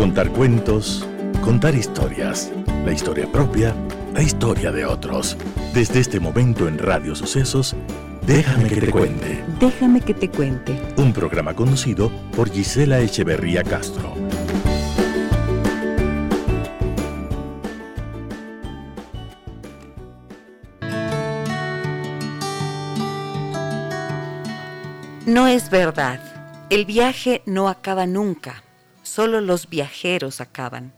Contar cuentos, contar historias, la historia propia, la historia de otros. Desde este momento en Radio Sucesos, Déjame que te cuente. Déjame que te cuente. Un programa conocido por Gisela Echeverría Castro. No es verdad. El viaje no acaba nunca. Solo los viajeros acaban.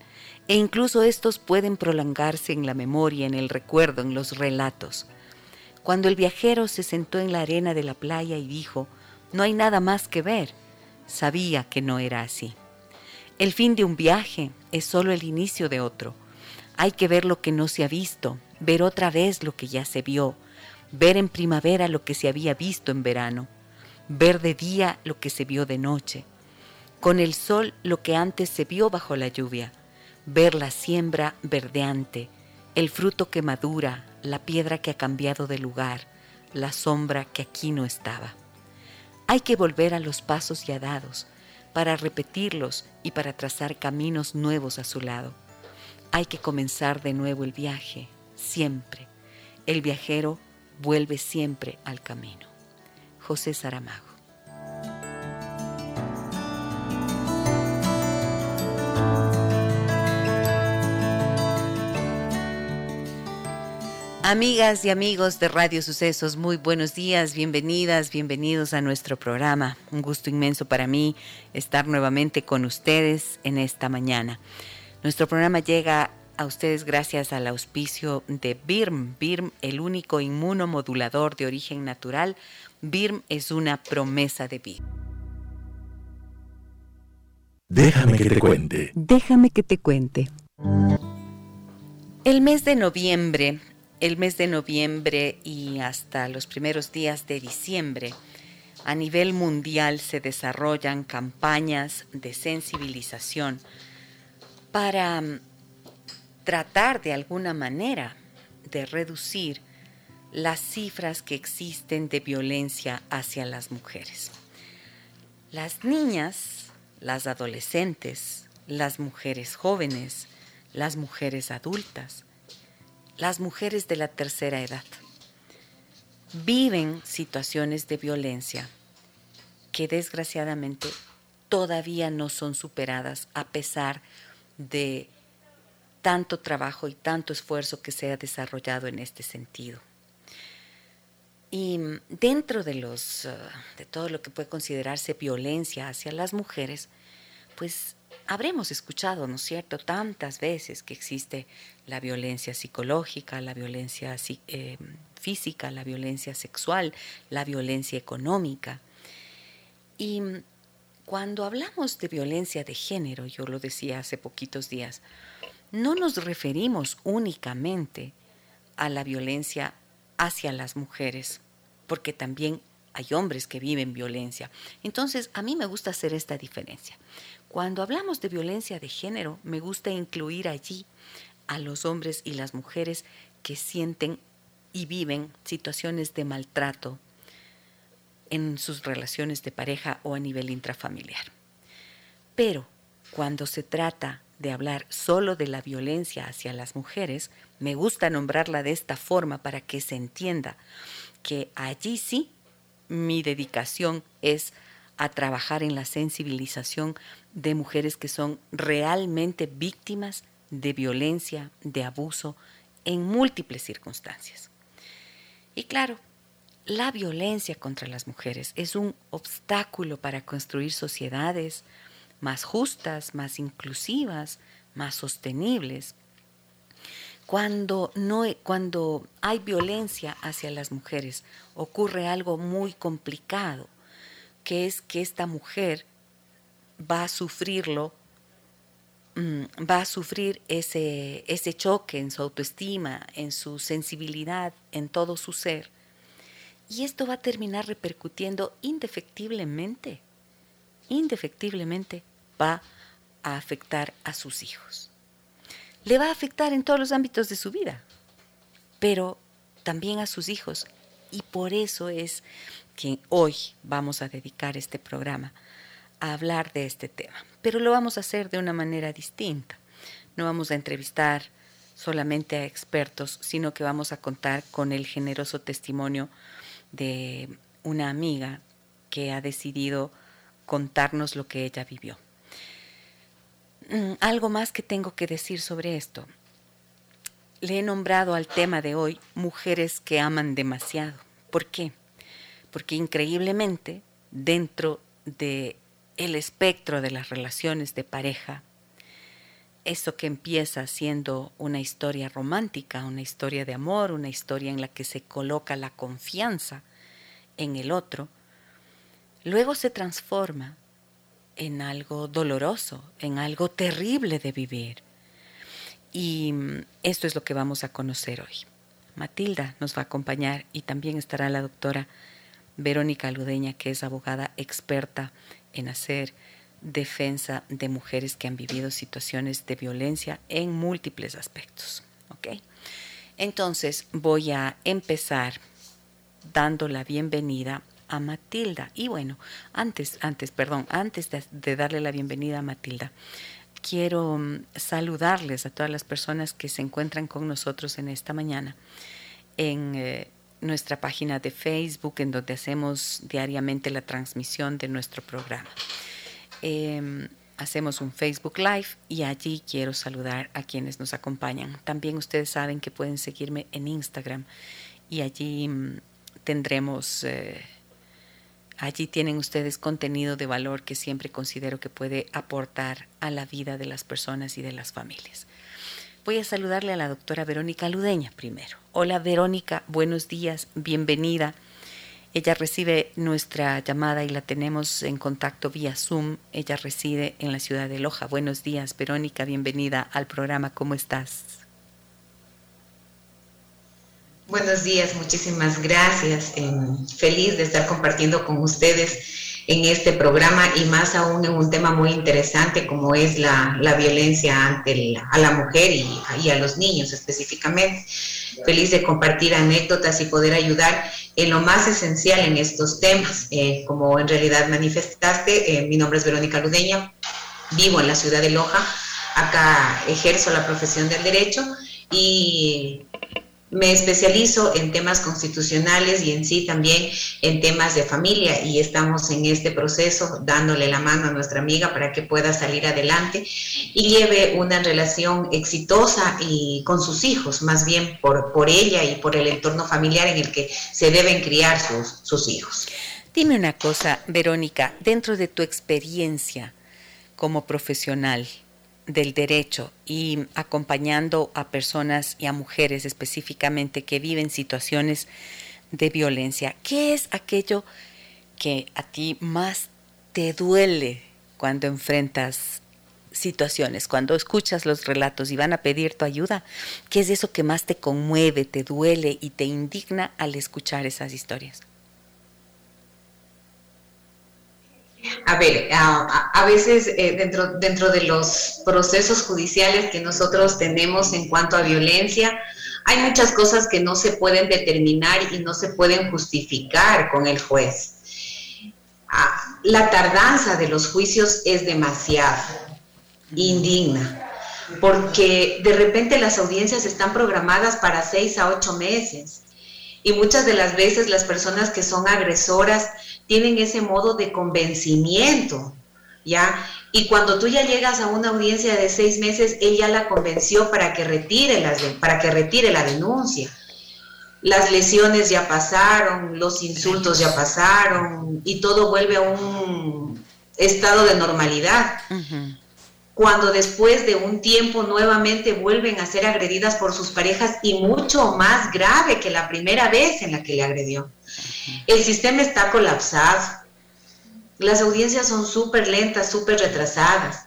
E incluso estos pueden prolongarse en la memoria, en el recuerdo, en los relatos. Cuando el viajero se sentó en la arena de la playa y dijo, no hay nada más que ver, sabía que no era así. El fin de un viaje es solo el inicio de otro. Hay que ver lo que no se ha visto, ver otra vez lo que ya se vio, ver en primavera lo que se había visto en verano, ver de día lo que se vio de noche, con el sol lo que antes se vio bajo la lluvia, ver la siembra verdeante, el fruto que madura, la piedra que ha cambiado de lugar, la sombra que aquí no estaba. Hay que volver a los pasos ya dados, para repetirlos y para trazar caminos nuevos a su lado. Hay que comenzar de nuevo el viaje, siempre. El viajero vuelve siempre al camino. José Saramago. Amigas y amigos de Radio Sucesos, muy buenos días, bienvenidas, bienvenidos a nuestro programa. Un gusto inmenso para mí estar nuevamente con ustedes en esta mañana. Nuestro programa llega a ustedes gracias al auspicio de BIRM. BIRM, el único inmunomodulador de origen natural. BIRM es una promesa de vida. Déjame que te cuente. Déjame que te cuente. El mes de noviembre el mes de noviembre y hasta los primeros días de diciembre, a nivel mundial se desarrollan campañas de sensibilización para mm, tratar de alguna manera de reducir las cifras que existen de violencia hacia las mujeres. Las niñas, las adolescentes, las mujeres jóvenes, las mujeres adultas, las mujeres de la tercera edad viven situaciones de violencia que desgraciadamente todavía no son superadas a pesar de tanto trabajo y tanto esfuerzo que se ha desarrollado en este sentido. Y dentro de los uh, de todo lo que puede considerarse violencia hacia las mujeres, pues habremos escuchado, ¿no es cierto?, tantas veces que existe la violencia psicológica, la violencia eh, física, la violencia sexual, la violencia económica. Y cuando hablamos de violencia de género, yo lo decía hace poquitos días, no nos referimos únicamente a la violencia hacia las mujeres, porque también hay hombres que viven violencia. Entonces, a mí me gusta hacer esta diferencia. Cuando hablamos de violencia de género, me gusta incluir allí a los hombres y las mujeres que sienten y viven situaciones de maltrato en sus relaciones de pareja o a nivel intrafamiliar. Pero cuando se trata de hablar solo de la violencia hacia las mujeres, me gusta nombrarla de esta forma para que se entienda que allí sí mi dedicación es a trabajar en la sensibilización de mujeres que son realmente víctimas de violencia, de abuso, en múltiples circunstancias. Y claro, la violencia contra las mujeres es un obstáculo para construir sociedades más justas, más inclusivas, más sostenibles. Cuando, no, cuando hay violencia hacia las mujeres, ocurre algo muy complicado, que es que esta mujer va a sufrirlo, mm, va a sufrir ese, ese choque en su autoestima, en su sensibilidad, en todo su ser. Y esto va a terminar repercutiendo indefectiblemente, indefectiblemente va a afectar a sus hijos. Le va a afectar en todos los ámbitos de su vida, pero también a sus hijos. Y por eso es hoy vamos a dedicar este programa a hablar de este tema, pero lo vamos a hacer de una manera distinta. No vamos a entrevistar solamente a expertos, sino que vamos a contar con el generoso testimonio de una amiga que ha decidido contarnos lo que ella vivió. Mm, algo más que tengo que decir sobre esto. Le he nombrado al tema de hoy mujeres que aman demasiado. ¿Por qué? Porque increíblemente dentro de el espectro de las relaciones de pareja, eso que empieza siendo una historia romántica, una historia de amor, una historia en la que se coloca la confianza en el otro, luego se transforma en algo doloroso, en algo terrible de vivir. Y mm, esto es lo que vamos a conocer hoy. Matilda nos va a acompañar y también estará la doctora Verónica Ludeña, que es abogada experta en hacer defensa de mujeres que han vivido situaciones de violencia en múltiples aspectos. Entonces voy a empezar dando la bienvenida a Matilda. Y bueno, antes, antes, perdón, antes de, darle la bienvenida a Matilda, quiero mm, saludarles a todas las personas que se encuentran con nosotros en esta mañana en eh, nuestra página de Facebook, en donde hacemos diariamente la transmisión de nuestro programa. Em, hacemos un Facebook Live y allí quiero saludar a quienes nos acompañan. También ustedes saben que pueden seguirme en Instagram y allí mm, tendremos, eh, allí tienen ustedes contenido de valor que siempre considero que puede aportar a la vida de las personas y de las familias. Voy a saludarle a la doctora Verónica Ludeña primero. Hola Verónica, buenos días, bienvenida. Ella recibe nuestra llamada y la tenemos en contacto vía Zoom. Ella reside en la ciudad de Loja. Buenos días, Verónica, bienvenida al programa. ¿Cómo estás? Buenos días, muchísimas gracias. feliz de estar compartiendo con ustedes en este programa y más aún en un tema muy interesante como es la, violencia ante a la mujer y, y a los niños específicamente feliz de compartir anécdotas y poder ayudar en lo más esencial en estos temas. Eh, como en realidad manifestaste, eh, mi nombre es Verónica Ludeña, vivo en la ciudad de Loja, acá ejerzo la profesión del derecho y me especializo en temas constitucionales y en sí también en temas de familia y estamos en este proceso dándole la mano a nuestra amiga para que pueda salir adelante y lleve una relación exitosa y con sus hijos, más bien por, por ella y por el entorno familiar en el que se deben criar sus, sus hijos. Dime una cosa, Verónica, dentro de tu experiencia como profesional, del derecho y acompañando a personas y a mujeres específicamente que viven situaciones de violencia. ¿Qué es aquello que a ti más te duele cuando enfrentas situaciones, cuando escuchas los relatos y van a pedir tu ayuda? ¿Qué es eso que más te conmueve, te duele y te indigna al escuchar esas historias? A ver, a, veces eh, dentro, dentro de los procesos judiciales que nosotros tenemos en cuanto a violencia, hay muchas cosas que no se pueden determinar y no se pueden justificar con el juez. Ah, la tardanza de los juicios es demasiado indigna, porque de repente las audiencias están programadas para seis a ocho meses y muchas de las veces las personas que son agresoras tienen ese modo de convencimiento, ¿ya? Y cuando tú ya llegas a una audiencia de seis meses, ella la convenció para que retire, las, para que retire la denuncia. Las lesiones ya pasaron, los insultos ya pasaron y todo vuelve a un estado de normalidad. Cuando después de un tiempo nuevamente vuelven a ser agredidas por sus parejas y mucho más grave que la primera vez en la que le agredió. El sistema está colapsado. Las audiencias son súper lentas, súper retrasadas.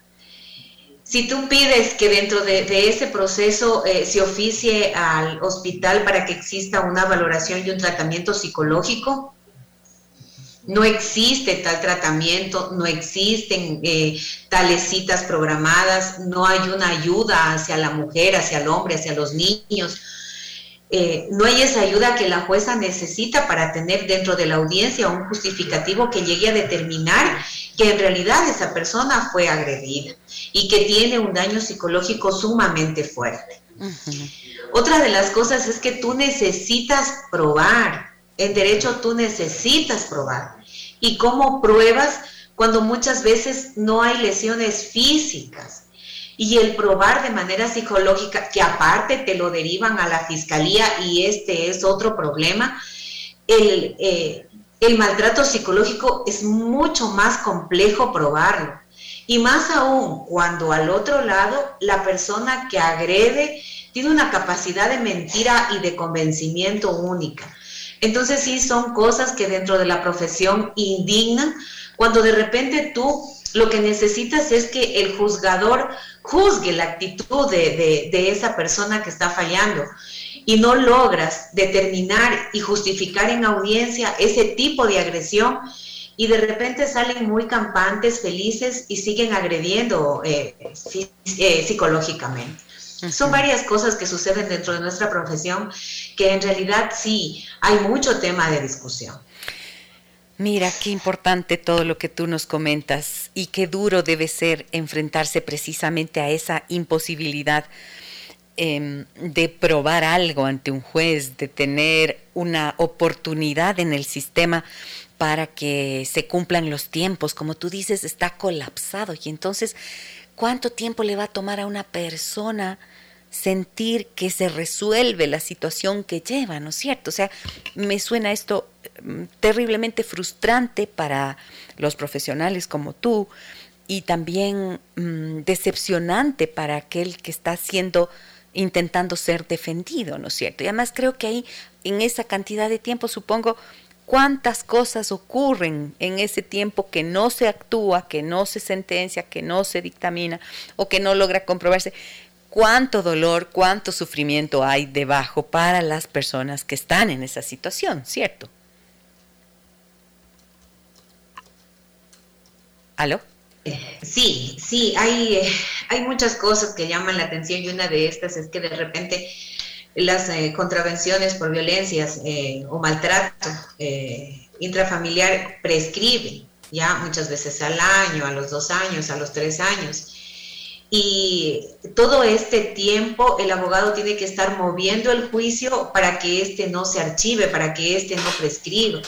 Si tú pides que dentro de, ese proceso eh, se oficie al hospital para que exista una valoración y un tratamiento psicológico, no existe tal tratamiento, no existen eh, tales citas programadas, no hay una ayuda hacia la mujer, hacia el hombre, hacia los niños eh, no hay esa ayuda que la jueza necesita para tener dentro de la audiencia un justificativo que llegue a determinar que en realidad esa persona fue agredida y que tiene un daño psicológico sumamente fuerte. Otra de las cosas es que tú necesitas probar. En derecho tú necesitas probar. ¿Y cómo pruebas cuando muchas veces no hay lesiones físicas? Y el probar de manera psicológica, que aparte te lo derivan a la fiscalía y este es otro problema, el, eh, el maltrato psicológico es mucho más complejo probarlo. Y más aún cuando al otro lado la persona que agrede tiene una capacidad de mentira y de convencimiento única. Entonces sí son cosas que dentro de la profesión indignan cuando de repente tú lo que necesitas es que el juzgador juzgue la actitud de, de esa persona que está fallando y no logras determinar y justificar en audiencia ese tipo de agresión y de repente salen muy campantes, felices y siguen agrediendo eh, eh, psicológicamente. Son varias cosas que suceden dentro de nuestra profesión que en realidad sí hay mucho tema de discusión. Mira, qué importante todo lo que tú nos comentas y qué duro debe ser enfrentarse precisamente a esa imposibilidad Em, de probar algo ante un juez, de tener una oportunidad en el sistema para que se cumplan los tiempos. Como tú dices, está colapsado. Y entonces, ¿cuánto tiempo le va a tomar a una persona sentir que se resuelve la situación que lleva, ¿no es cierto? O sea, me suena esto em, terriblemente frustrante para los profesionales como tú y también mm, decepcionante para aquel que está haciendo intentando ser defendido, ¿no es cierto? Y además creo que ahí, en esa cantidad de tiempo, supongo, cuántas cosas ocurren en ese tiempo que no se actúa, que no se sentencia, que no se dictamina o que no logra comprobarse. Cuánto dolor, cuánto sufrimiento hay debajo para las personas que están en esa situación, ¿cierto? ¿Aló? Sí, sí, hay, hay muchas cosas que llaman la atención y una de estas es que de repente las eh, contravenciones por violencias eh, o maltrato eh, intrafamiliar prescriben, ya muchas veces al año, a los dos años, a los tres años. Y todo este tiempo el abogado tiene que estar moviendo el juicio para que éste no se archive, para que éste no prescriba.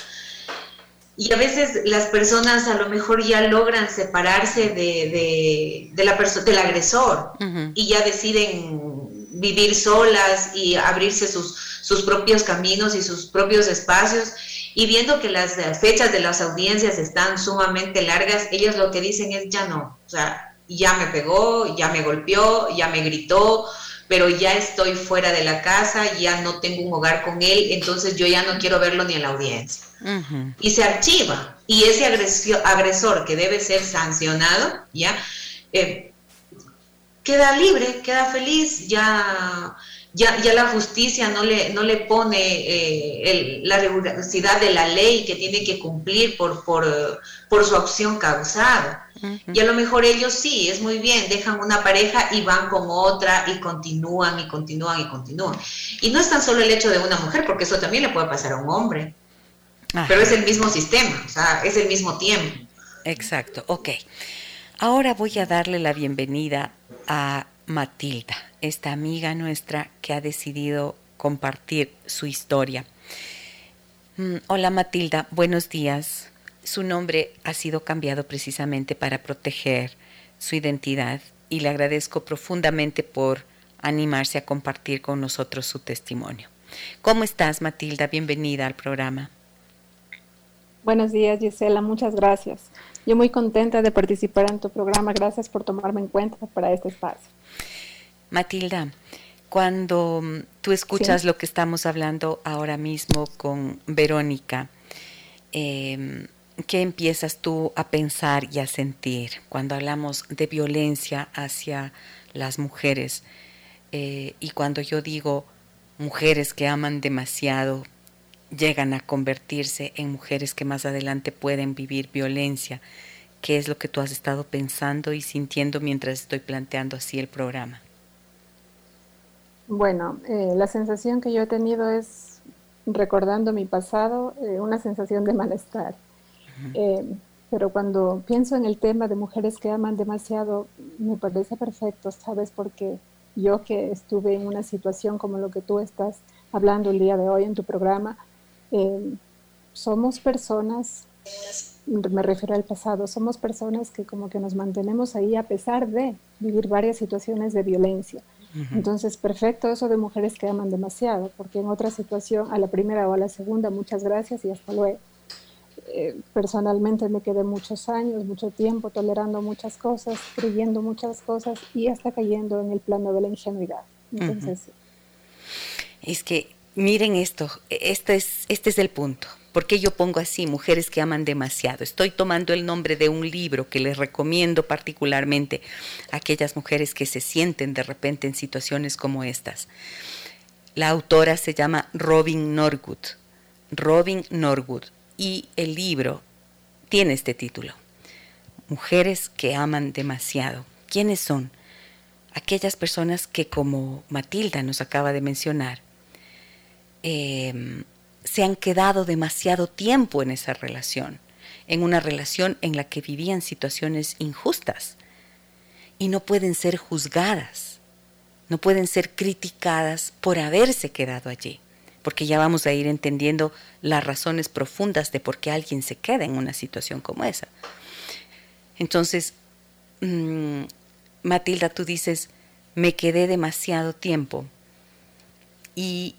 Y a veces las personas a lo mejor ya logran separarse de, de, la del agresor y ya deciden vivir solas y abrirse sus, sus propios caminos y sus propios espacios. Y viendo que las fechas de las audiencias están sumamente largas, ellos lo que dicen es ya no, o sea, ya me pegó, ya me golpeó, ya me gritó, pero ya estoy fuera de la casa, ya no tengo un hogar con él, entonces yo ya no quiero verlo ni en la audiencia. Y se archiva. Y ese agresor que debe ser sancionado, ya, eh, queda libre, queda feliz, ya, ya, ya, la justicia no le, no le pone eh, la rigurosidad de la ley que tiene que cumplir por, por, por su acción causada. Y a lo mejor ellos sí, es muy bien, dejan una pareja y van con otra y continúan y continúan y continúan. Y no es tan solo el hecho de una mujer, porque eso también le puede pasar a un hombre. Pero es el mismo sistema, o sea, es el mismo tiempo. Exacto, ok. Ahora voy a darle la bienvenida a Matilda, esta amiga nuestra que ha decidido compartir su historia. Mm, hola Matilda, buenos días. Su nombre ha sido cambiado precisamente para proteger su identidad y le agradezco profundamente por animarse a compartir con nosotros su testimonio. ¿Cómo estás, Matilda? Bienvenida al programa. Buenos días, Gisela. Muchas gracias. Yo muy contenta de participar en tu programa. Gracias por tomarme en cuenta para este espacio. Matilda, cuando tú escuchas lo que estamos hablando ahora mismo con Verónica, em, ¿qué empiezas tú a pensar y a sentir cuando hablamos de violencia hacia las mujeres? Eh, y cuando yo digo mujeres que aman demasiado, llegan a convertirse en mujeres que más adelante pueden vivir violencia. ¿Qué es lo que tú has estado pensando y sintiendo mientras estoy planteando así el programa? Bueno, eh, la sensación que yo he tenido es, recordando mi pasado, eh, una sensación de malestar. Eh, pero cuando pienso en el tema de mujeres que aman demasiado, me parece perfecto, ¿sabes? Porque yo que estuve en una situación como lo que tú estás hablando el día de hoy en tu programa, eh, somos personas, me refiero al pasado, somos personas que como que nos mantenemos ahí a pesar de vivir varias situaciones de violencia. Entonces, perfecto eso de mujeres que aman demasiado, porque en otra situación, a la primera o a la segunda, muchas gracias y hasta luego. Eh, personalmente me quedé muchos años, mucho tiempo tolerando muchas cosas, creyendo muchas cosas y hasta cayendo en el plano de la ingenuidad. Entonces, Es que miren esto, este es, este es el punto. ¿Por qué yo pongo así, mujeres que aman demasiado? Estoy tomando el nombre de un libro que les recomiendo particularmente a aquellas mujeres que se sienten de repente en situaciones como estas. La autora se llama Robin Norwood. Robin Norwood y el libro tiene este título. Mujeres que aman demasiado. ¿Quiénes son? Aquellas personas que, como Matilda nos acaba de mencionar, em, se han quedado demasiado tiempo en esa relación, en una relación en la que vivían situaciones injustas y no pueden ser juzgadas, no pueden ser criticadas por haberse quedado allí porque ya vamos a ir entendiendo las razones profundas de por qué alguien se queda en una situación como esa. Entonces, mm, Matilda, tú dices, me quedé demasiado tiempo. Y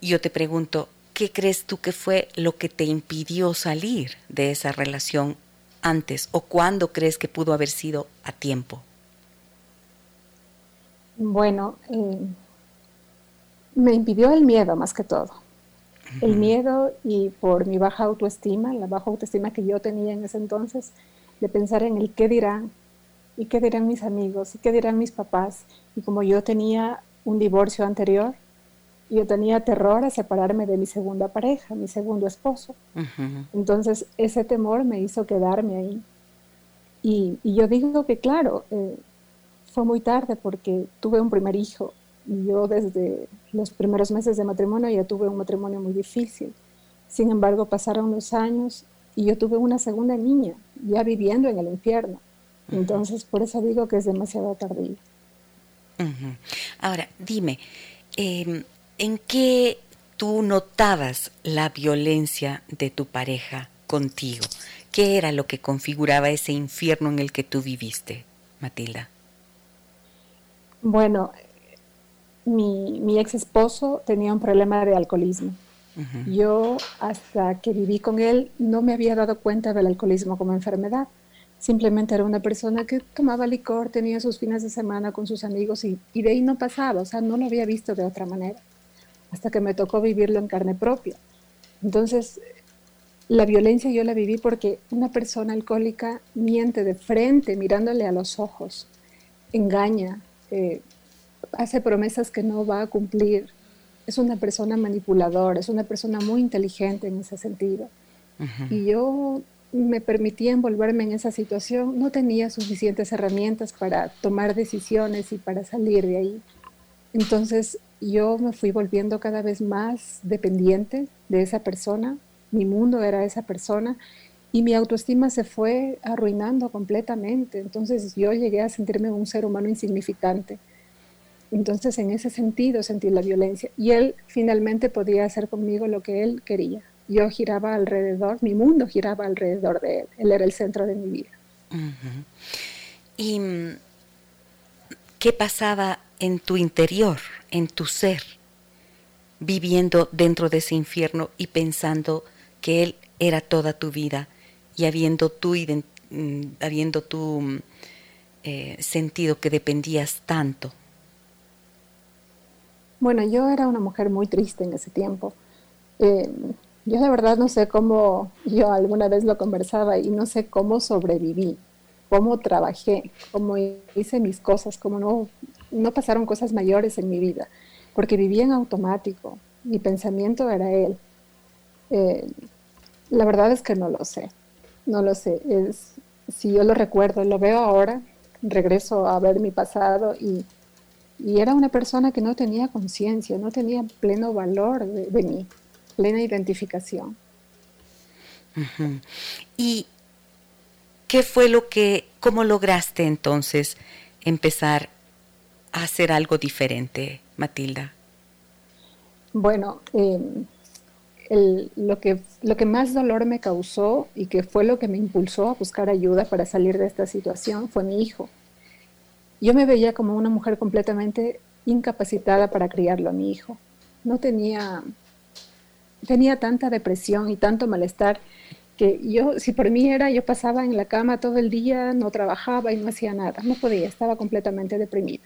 yo te pregunto, ¿qué crees tú que fue lo que te impidió salir de esa relación antes o cuándo crees que pudo haber sido a tiempo? Bueno, eh, me impidió el miedo más que todo. El miedo y por mi baja autoestima, la baja autoestima que yo tenía en ese entonces, de pensar en el qué dirán, y qué dirán mis amigos, y qué dirán mis papás. Y como yo tenía un divorcio anterior, yo tenía terror a separarme de mi segunda pareja, mi segundo esposo. Entonces ese temor me hizo quedarme ahí. Y, yo digo que claro, eh, fue muy tarde porque tuve un primer hijo yo desde los primeros meses de matrimonio ya tuve un matrimonio muy difícil. Sin embargo, pasaron los años y yo tuve una segunda niña, ya viviendo en el infierno. Entonces, por eso digo que es demasiado tardío. Ahora, dime, em, ¿en qué tú notabas la violencia de tu pareja contigo? ¿Qué era lo que configuraba ese infierno en el que tú viviste, Matilda? Bueno, mi, mi ex esposo tenía un problema de alcoholismo. Yo hasta que viví con él no me había dado cuenta del alcoholismo como enfermedad. Simplemente era una persona que tomaba licor, tenía sus fines de semana con sus amigos y, y de ahí no pasaba, o sea, no lo había visto de otra manera, hasta que me tocó vivirlo en carne propia. Entonces, la violencia yo la viví porque una persona alcohólica miente de frente, mirándole a los ojos, engaña, eh, hace promesas que no va a cumplir. Es una persona manipuladora, es una persona muy inteligente en ese sentido. Y yo me permitía envolverme en esa situación, no tenía suficientes herramientas para tomar decisiones y para salir de ahí. Entonces yo me fui volviendo cada vez más dependiente de esa persona, mi mundo era esa persona y mi autoestima se fue arruinando completamente. Entonces yo llegué a sentirme un ser humano insignificante. Entonces, en ese sentido sentí la violencia y él finalmente podía hacer conmigo lo que él quería. Yo giraba alrededor, mi mundo giraba alrededor de él. Él era el centro de mi vida. ¿Y mm, qué pasaba en tu interior, en tu ser, viviendo dentro de ese infierno y pensando que él era toda tu vida y habiendo tú, mm, habiendo tú mm, eh, sentido que dependías tanto bueno, yo era una mujer muy triste en ese tiempo. Eh, yo de verdad no sé cómo, yo alguna vez lo conversaba y no sé cómo sobreviví, cómo trabajé, cómo hice mis cosas, cómo no, no pasaron cosas mayores en mi vida, porque vivía en automático, mi pensamiento era él. Eh, la verdad es que no lo sé, no lo sé. Es, si yo lo recuerdo, lo veo ahora, regreso a ver mi pasado y y era una persona que no tenía conciencia, no tenía pleno valor de, mí, plena identificación. Y ¿Qué fue lo que, cómo lograste entonces empezar a hacer algo diferente, Matilda? Bueno, em, lo, que, lo que más dolor me causó y que fue lo que me impulsó a buscar ayuda para salir de esta situación fue mi hijo. Yo me veía como una mujer completamente incapacitada para criarlo a mi hijo. No tenía, tenía tanta depresión y tanto malestar que yo, si por mí era, yo pasaba en la cama todo el día, no trabajaba y no hacía nada, no podía, estaba completamente deprimida.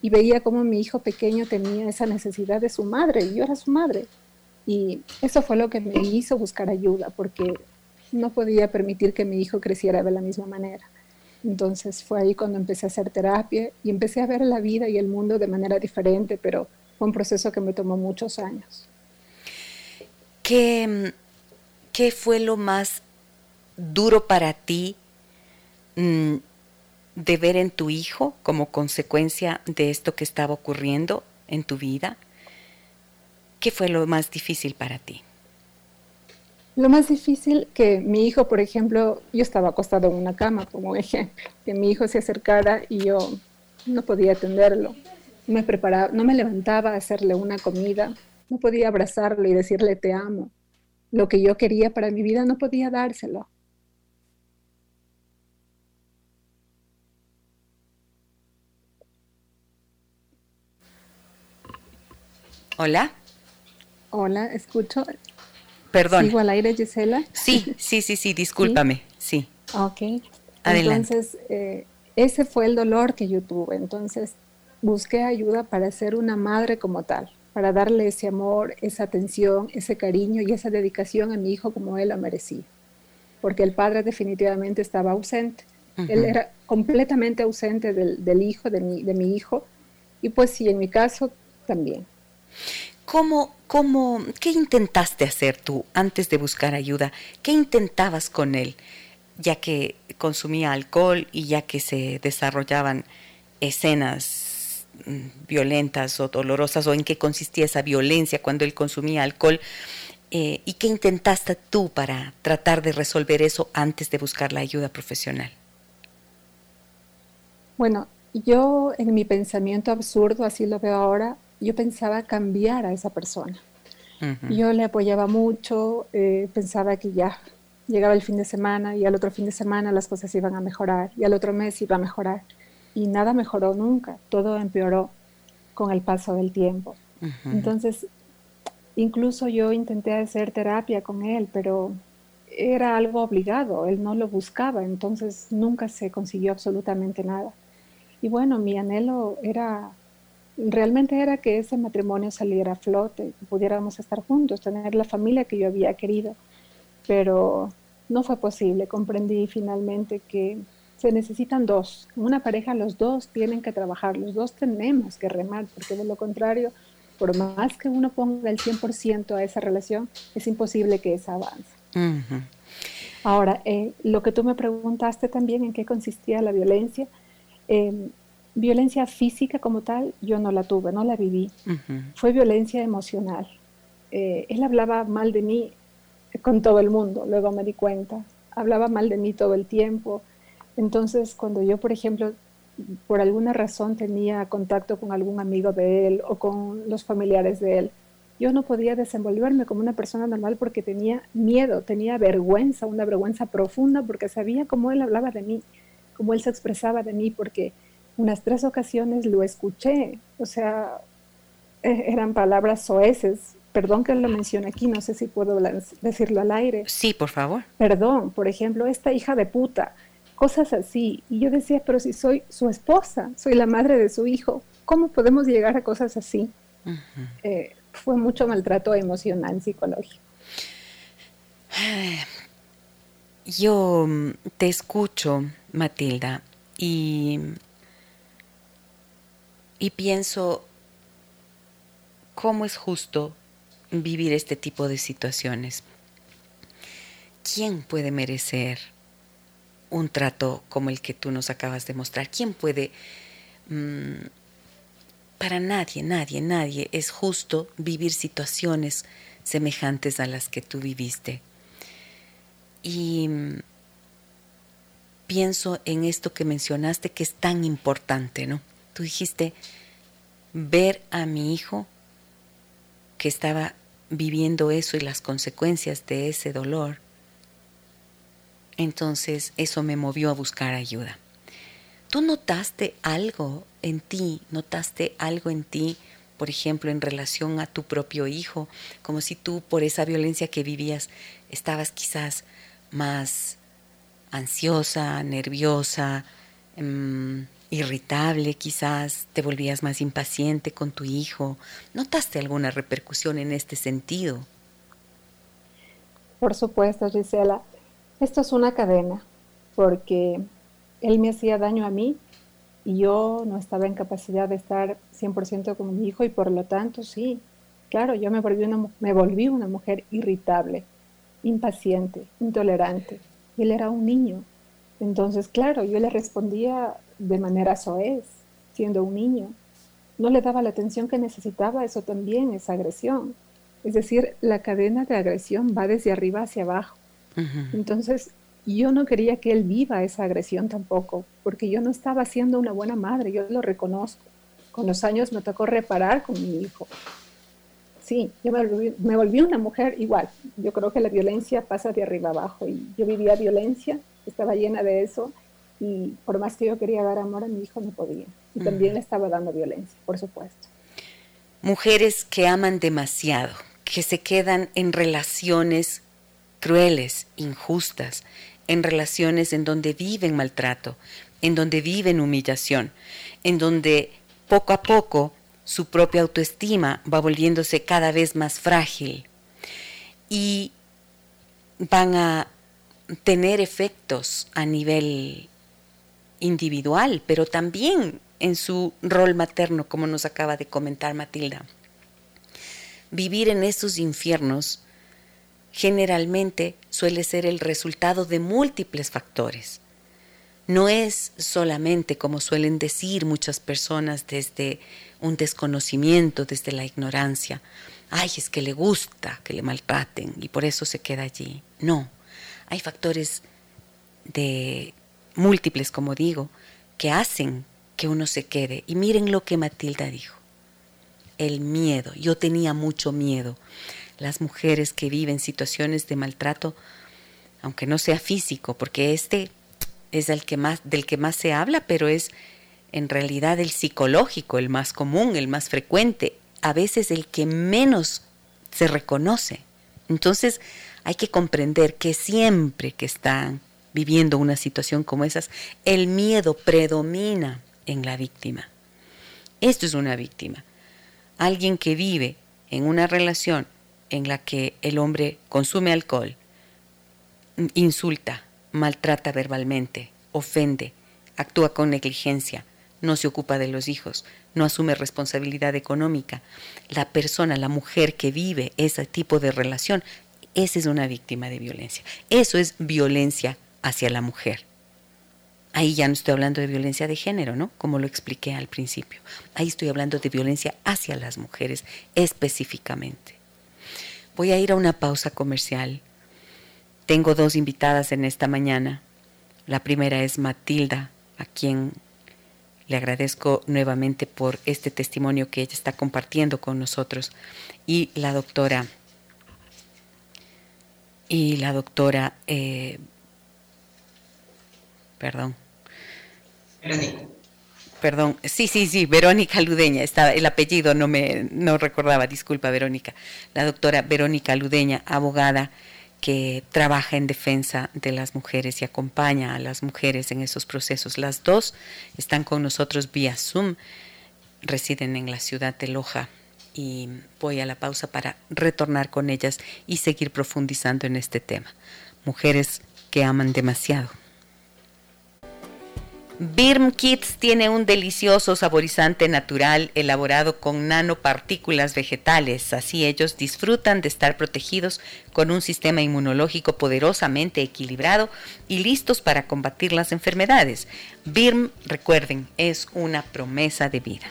Y veía como mi hijo pequeño tenía esa necesidad de su madre y yo era su madre. Y eso fue lo que me hizo buscar ayuda, porque no podía permitir que mi hijo creciera de la misma manera. Entonces fue ahí cuando empecé a hacer terapia y empecé a ver la vida y el mundo de manera diferente, pero fue un proceso que me tomó muchos años. ¿Qué, qué fue lo más duro para ti mm, de ver en tu hijo como consecuencia de esto que estaba ocurriendo en tu vida? ¿Qué fue lo más difícil para ti? Lo más difícil que mi hijo, por ejemplo, yo estaba acostado en una cama, como ejemplo, que mi hijo se acercara y yo no podía atenderlo. Me preparaba, no me levantaba a hacerle una comida, no podía abrazarlo y decirle te amo. Lo que yo quería para mi vida no podía dárselo. Hola. Hola, escucho. Perdón. ¿Sigo al aire, Gisela? Sí, sí, sí, sí, discúlpame, sí. Ok. Adelante. Entonces, eh, ese fue el dolor que yo tuve. Entonces, busqué ayuda para ser una madre como tal, para darle ese amor, esa atención, ese cariño y esa dedicación a mi hijo como él lo merecía. Porque el padre definitivamente estaba ausente. Él era completamente ausente del, del hijo, de mi, de mi hijo. Y pues sí, en mi caso también. ¿Cómo, cómo, ¿Qué intentaste hacer tú antes de buscar ayuda? ¿Qué intentabas con él? Ya que consumía alcohol y ya que se desarrollaban escenas mm, violentas o dolorosas, o en qué consistía esa violencia cuando él consumía alcohol, eh, ¿y qué intentaste tú para tratar de resolver eso antes de buscar la ayuda profesional? Bueno, yo en mi pensamiento absurdo, así lo veo ahora, yo pensaba cambiar a esa persona. Yo le apoyaba mucho, eh, pensaba que ya llegaba el fin de semana y al otro fin de semana las cosas iban a mejorar y al otro mes iba a mejorar. Y nada mejoró nunca, todo empeoró con el paso del tiempo. Entonces, incluso yo intenté hacer terapia con él, pero era algo obligado, él no lo buscaba, entonces nunca se consiguió absolutamente nada. Y bueno, mi anhelo era realmente era que ese matrimonio saliera a flote, que pudiéramos estar juntos, tener la familia que yo había querido, pero no fue posible. Comprendí finalmente que se necesitan dos. Una pareja los dos tienen que trabajar, los dos tenemos que remar, porque de lo contrario, por más que uno ponga el 100% a esa relación, es imposible que esa avance. Ahora, eh, lo que tú me preguntaste también en qué consistía la violencia, eh, Violencia física como tal, yo no la tuve, no la viví. Fue violencia emocional. Eh, él hablaba mal de mí con todo el mundo, luego me di cuenta. Hablaba mal de mí todo el tiempo. Entonces, cuando yo, por ejemplo, por alguna razón tenía contacto con algún amigo de él o con los familiares de él, yo no podía desenvolverme como una persona normal porque tenía miedo, tenía vergüenza, una vergüenza profunda porque sabía cómo él hablaba de mí, cómo él se expresaba de mí, porque unas tres ocasiones lo escuché, o sea, e, eran palabras soeces. Perdón que lo mencione aquí, no sé si puedo decirlo al aire. Sí, por favor. Perdón, por ejemplo, esta hija de puta, cosas así. Y yo decía, pero si soy su esposa, soy la madre de su hijo, ¿cómo podemos llegar a cosas así? Eh, fue mucho maltrato emocional, psicológico. Yo mm, te escucho, Matilda, y y pienso, ¿cómo es justo vivir este tipo de situaciones? ¿Quién puede merecer un trato como el que tú nos acabas de mostrar? ¿Quién puede... Mm, para nadie, nadie, nadie es justo vivir situaciones semejantes a las que tú viviste. Y, pienso en esto que mencionaste que es tan importante, ¿no? Tú dijiste, ver a mi hijo que estaba viviendo eso y las consecuencias de ese dolor. Entonces eso me movió a buscar ayuda. ¿Tú notaste algo en ti? ¿Notaste algo en ti, por ejemplo, en relación a tu propio hijo? Como si tú por esa violencia que vivías estabas quizás más ansiosa, nerviosa, em, irritable quizás, te volvías más impaciente con tu hijo. ¿Notaste alguna repercusión en este sentido? Por supuesto, Gisela. Esto es una cadena, porque él me hacía daño a mí y yo no estaba en capacidad de estar 100% con mi hijo y por lo tanto, sí, claro, yo me volví una, me volví una mujer irritable, impaciente, intolerante. Él era un niño. Entonces, claro, yo le respondía de manera soez, siendo un niño. No le daba la atención que necesitaba, eso también es agresión. Es decir, la cadena de agresión va desde arriba hacia abajo. Entonces, yo no quería que él viva esa agresión tampoco, porque yo no estaba siendo una buena madre, yo lo reconozco. Con los años me tocó reparar con mi hijo. Sí, yo me volví, me volví una mujer igual. Yo creo que la violencia pasa de arriba abajo y yo vivía violencia, estaba llena de eso y por más que yo quería dar amor a mi hijo no podía. Y también le estaba dando violencia, por supuesto. Mujeres que aman demasiado, que se quedan en relaciones crueles, injustas, en relaciones en donde viven maltrato, en donde viven humillación, en donde poco a poco su propia autoestima va volviéndose cada vez más frágil y van a tener efectos a nivel individual, pero también en su rol materno, como nos acaba de comentar Matilda. Vivir en esos infiernos generalmente suele ser el resultado de múltiples factores. No es solamente, como suelen decir muchas personas, desde un desconocimiento, desde la ignorancia. Ay, es que le gusta que le maltraten y por eso se queda allí. No, hay factores de múltiples, como digo, que hacen que uno se quede. Y miren lo que Matilda dijo. El miedo. Yo tenía mucho miedo. Las mujeres que viven situaciones de maltrato, aunque no sea físico, porque este es el que más, del que más se habla, pero es en realidad el psicológico, el más común, el más frecuente, a veces el que menos se reconoce. Entonces hay que comprender que siempre que están viviendo una situación como esas, el miedo predomina en la víctima. Esto es una víctima. Alguien que vive en una relación en la que el hombre consume alcohol, insulta, maltrata verbalmente, ofende, actúa con negligencia, no se ocupa de los hijos, no asume responsabilidad económica. La persona, la mujer que vive ese tipo de relación, esa es una víctima de violencia. Eso es violencia hacia la mujer. Ahí ya no estoy hablando de violencia de género, ¿no? Como lo expliqué al principio. Ahí estoy hablando de violencia hacia las mujeres específicamente. Voy a ir a una pausa comercial. Tengo dos invitadas en esta mañana. La primera es Matilda, a quien le agradezco nuevamente por este testimonio que ella está compartiendo con nosotros. Y la doctora, y la doctora eh, perdón. Verónica. Perdón, sí, sí, sí, Verónica Ludeña, estaba, el apellido no me no recordaba, disculpa Verónica. La doctora Verónica Ludeña, abogada que trabaja en defensa de las mujeres y acompaña a las mujeres en esos procesos. Las dos están con nosotros vía Zoom, residen en la ciudad de Loja y voy a la pausa para retornar con ellas y seguir profundizando en este tema. Mujeres que aman demasiado. Birm Kids tiene un delicioso saborizante natural elaborado con nanopartículas vegetales, así ellos disfrutan de estar protegidos con un sistema inmunológico poderosamente equilibrado y listos para combatir las enfermedades. Birm, recuerden, es una promesa de vida.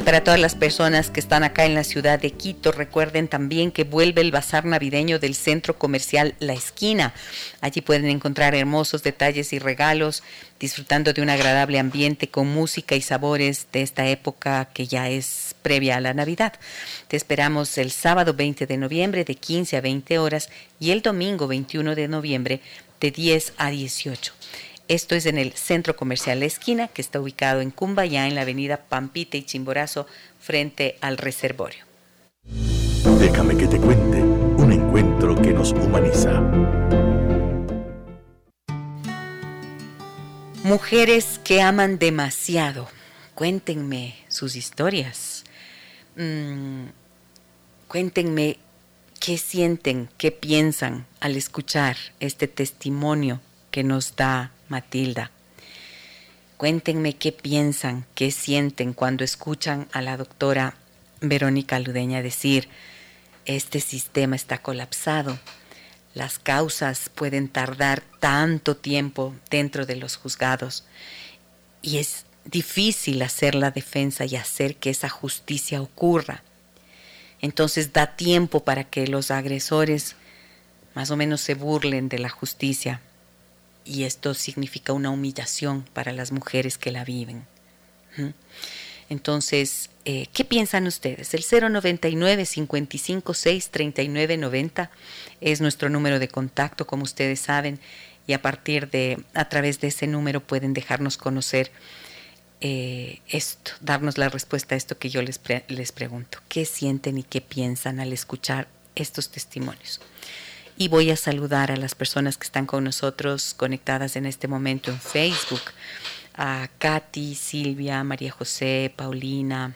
Y para todas las personas que están acá en la ciudad de Quito, recuerden también que vuelve el bazar navideño del centro comercial La Esquina. Allí pueden encontrar hermosos detalles y regalos, disfrutando de un agradable ambiente con música y sabores de esta época que ya es previa a la Navidad. Te esperamos el sábado 20 de noviembre de 15 a 20 horas y el domingo 21 de noviembre de 10 a 18. Esto es en el Centro Comercial La Esquina, que está ubicado en Cumbayá, en la avenida Pampita y Chimborazo, frente al reservorio. Déjame que te cuente un encuentro que nos humaniza. Mujeres que aman demasiado. Cuéntenme sus historias. Mm, cuéntenme qué sienten, qué piensan al escuchar este testimonio que nos da Matilda. Cuéntenme qué piensan, qué sienten cuando escuchan a la doctora Verónica Ludeña decir, este sistema está colapsado, las causas pueden tardar tanto tiempo dentro de los juzgados y es difícil hacer la defensa y hacer que esa justicia ocurra. Entonces da tiempo para que los agresores más o menos se burlen de la justicia y esto significa una humillación para las mujeres que la viven. Entonces, eh, ¿qué piensan ustedes? El 099 556 3990 es nuestro número de contacto, como ustedes saben, y a partir de, a través de ese número pueden dejarnos conocer eh, esto, darnos la respuesta a esto que yo les, les pregunto. ¿Qué sienten y qué piensan al escuchar estos testimonios? Y voy a saludar a las personas que están con nosotros conectadas en este momento en Facebook, a Katy, Silvia, María José, Paulina,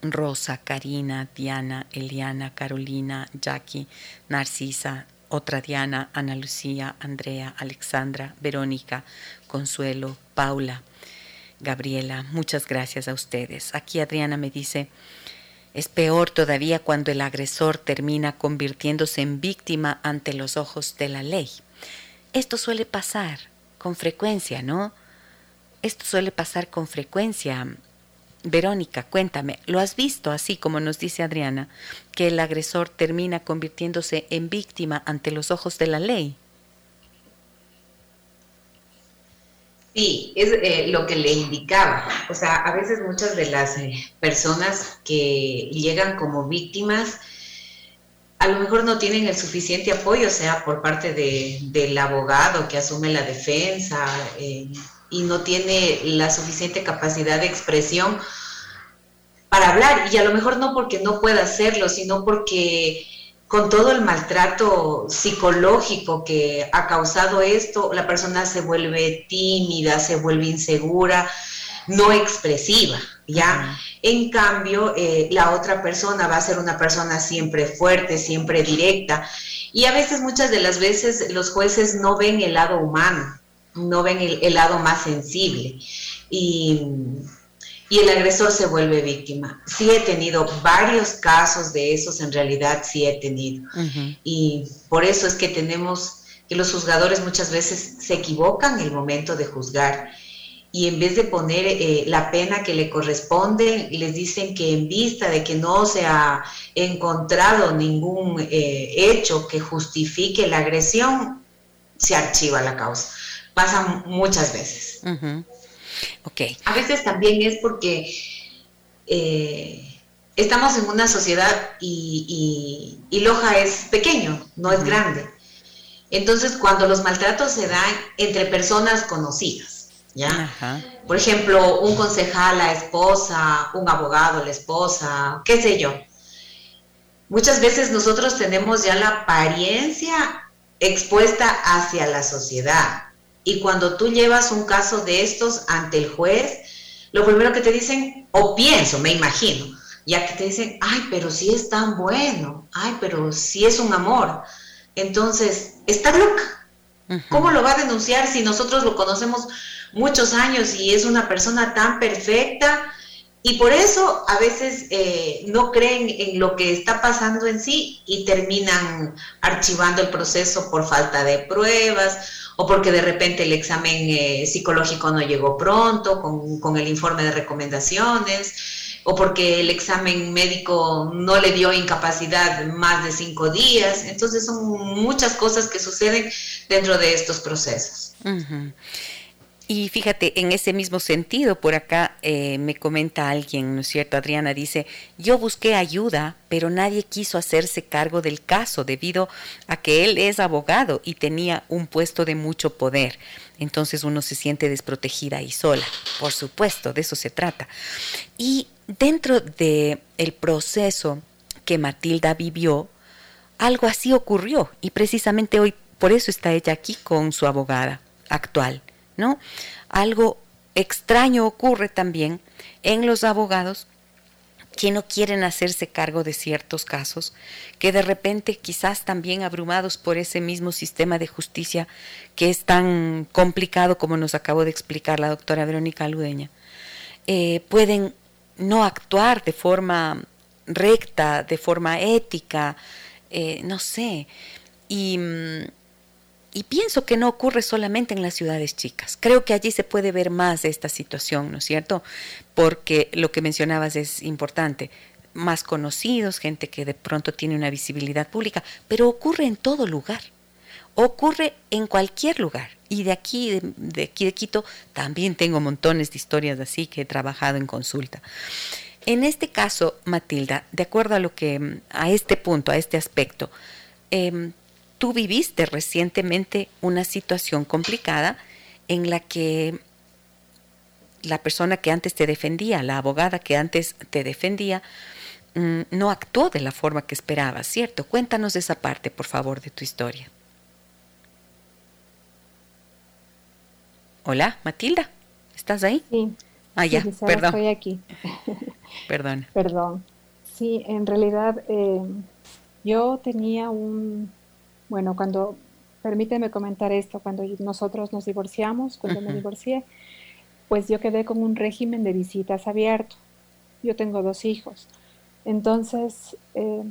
Rosa, Karina, Diana, Eliana, Carolina, Jackie, Narcisa, otra Diana, Ana Lucía, Andrea, Alexandra, Verónica, Consuelo, Paula, Gabriela. Muchas gracias a ustedes. Aquí Adriana me dice, es peor todavía cuando el agresor termina convirtiéndose en víctima ante los ojos de la ley. Esto suele pasar con frecuencia, ¿no? Esto suele pasar con frecuencia. Verónica, cuéntame, ¿lo has visto así como nos dice Adriana, que el agresor termina convirtiéndose en víctima ante los ojos de la ley? Sí, es eh, lo que le indicaba. O sea, a veces muchas de las eh, personas que llegan como víctimas a lo mejor no tienen el suficiente apoyo, sea por parte del abogado que asume la defensa eh, y no tiene la suficiente capacidad de expresión para hablar. Y a lo mejor no porque no pueda hacerlo, sino porque con todo el maltrato psicológico que ha causado esto, la persona se vuelve tímida, se vuelve insegura, no expresiva, ¿ya? En cambio, eh, la otra persona va a ser una persona siempre fuerte, siempre directa. Y a veces, muchas de las veces, los jueces no ven el lado humano, no ven el lado más sensible. Y y el agresor se vuelve víctima. Sí he tenido varios casos de esos, en realidad sí he tenido. Y por eso es que tenemos que los juzgadores muchas veces se equivocan el momento de juzgar y en vez de poner eh, la pena que le corresponde, les dicen que en vista de que no se ha encontrado ningún eh, hecho que justifique la agresión, se archiva la causa. Pasa muchas veces. A veces también es porque eh, estamos en una sociedad y, Loja es pequeño, no es grande. Entonces, cuando los maltratos se dan entre personas conocidas, ¿ya? Por ejemplo, un concejal, la esposa, un abogado, la esposa, qué sé yo. Muchas veces nosotros tenemos ya la apariencia expuesta hacia la sociedad. Y cuando tú llevas un caso de estos ante el juez, lo primero que te dicen, o pienso, me imagino, ya que te dicen, ay, pero si es tan bueno, ay, pero si es un amor. Entonces, está loca. ¿Cómo lo va a denunciar si nosotros lo conocemos muchos años y es una persona tan perfecta? Y por eso a veces eh, no creen en lo que está pasando en sí y terminan archivando el proceso por falta de pruebas o porque de repente el examen eh, psicológico no llegó pronto con, el informe de recomendaciones. o porque el examen médico no le dio incapacidad más de cinco días. Entonces son muchas cosas que suceden dentro de estos procesos. Y fíjate, en ese mismo sentido, por acá eh, me comenta alguien, ¿no es cierto? Adriana dice, yo busqué ayuda, pero nadie quiso hacerse cargo del caso debido a que él es abogado y tenía un puesto de mucho poder. Entonces uno se siente desprotegida y sola. Por supuesto, de eso se trata. Y dentro del el proceso que Matilda vivió, algo así ocurrió y precisamente hoy por eso está ella aquí con su abogada actual. ¿No? Algo extraño ocurre también en los abogados que no quieren hacerse cargo de ciertos casos, que de repente quizás también abrumados por ese mismo sistema de justicia que es tan complicado como nos acabó de explicar la doctora Verónica Ludeña, eh, pueden no actuar de forma recta, de forma ética, eh, no sé, y mm, y pienso que no ocurre solamente en las ciudades chicas. Creo que allí se puede ver más esta situación, ¿no es cierto? Porque lo que mencionabas es importante. Más conocidos, gente que de pronto tiene una visibilidad pública, pero ocurre en todo lugar. Ocurre en cualquier lugar. Y de aquí, de, aquí de Quito, también tengo montones de historias así que he trabajado en consulta. En este caso, Matilda, de acuerdo a lo que, a este punto, a este aspecto, eh, tú viviste recientemente una situación complicada en la que la persona que antes te defendía, la abogada que antes te defendía, mm, no actuó de la forma que esperabas, ¿cierto? Cuéntanos esa parte, por favor, de tu historia. Hola, Matilda, ¿estás ahí? Sí. Ah, ya, perdón. Estoy aquí. Perdón. Perdón. Sí, en realidad eh, yo tenía un, bueno, cuando, permíteme comentar esto, cuando nosotros nos divorciamos, cuando me divorcié, pues yo quedé con un régimen de visitas abierto. Yo tengo dos hijos. Entonces, eh,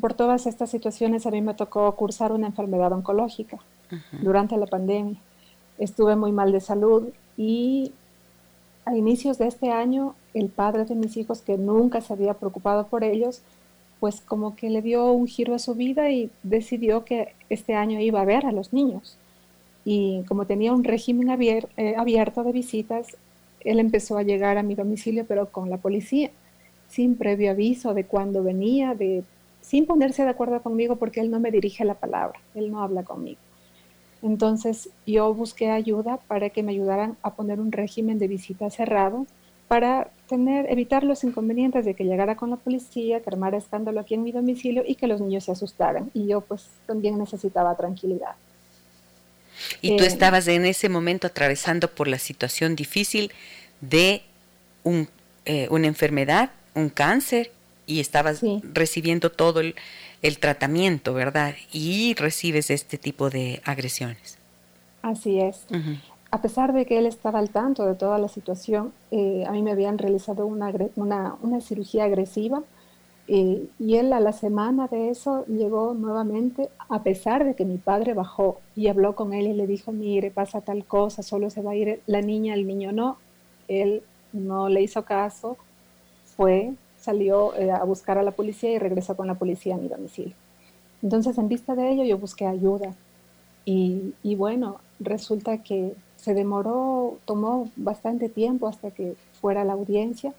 por todas estas situaciones a mí me tocó cursar una enfermedad oncológica durante la pandemia. Estuve muy mal de salud y a inicios de este año el padre de mis hijos, que nunca se había preocupado por ellos, pues como que le dio un giro a su vida y decidió que este año iba a ver a los niños. Y como tenía un régimen eh, abierto de visitas, él empezó a llegar a mi domicilio, pero con la policía, sin previo aviso de cuándo venía, de, sin ponerse de acuerdo conmigo porque él no me dirige la palabra, él no habla conmigo. Entonces yo busqué ayuda para que me ayudaran a poner un régimen de visita cerrado para tener, evitar los inconvenientes de que llegara con la policía, que armara escándalo aquí en mi domicilio y que los niños se asustaran. Y yo pues también necesitaba tranquilidad. Y tú eh, estabas en ese momento atravesando por la situación difícil de un, eh, una enfermedad, un cáncer, y estabas recibiendo todo el, tratamiento, ¿verdad? Y recibes este tipo de agresiones. Así es a pesar de que él estaba al tanto de toda la situación, eh, a mí me habían realizado una, una, cirugía agresiva eh, y él a la semana de eso llegó nuevamente, a pesar de que mi padre bajó y habló con él y le dijo, mire, pasa tal cosa, solo se va a ir la niña, el niño no. Él no le hizo caso, fue, salió eh, a buscar a la policía y regresó con la policía a mi domicilio. Entonces, en vista de ello, yo busqué ayuda. Y, y bueno, resulta que se demoró, tomó bastante tiempo hasta que fuera la audiencia,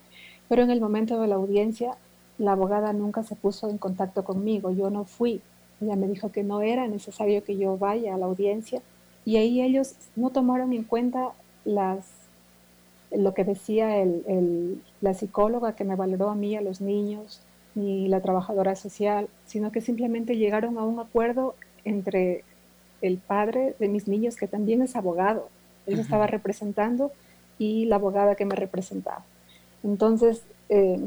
pero en el momento de la audiencia la abogada nunca se puso en contacto conmigo, yo no fui. Ella me dijo que no era necesario que yo vaya a la audiencia y ahí ellos no tomaron en cuenta las, lo que decía el, la psicóloga que me valoró a mí, a los niños, ni la trabajadora social, sino que simplemente llegaron a un acuerdo entre el padre de mis niños, que también es abogado, él estaba representando y la abogada que me representaba. Entonces, eh,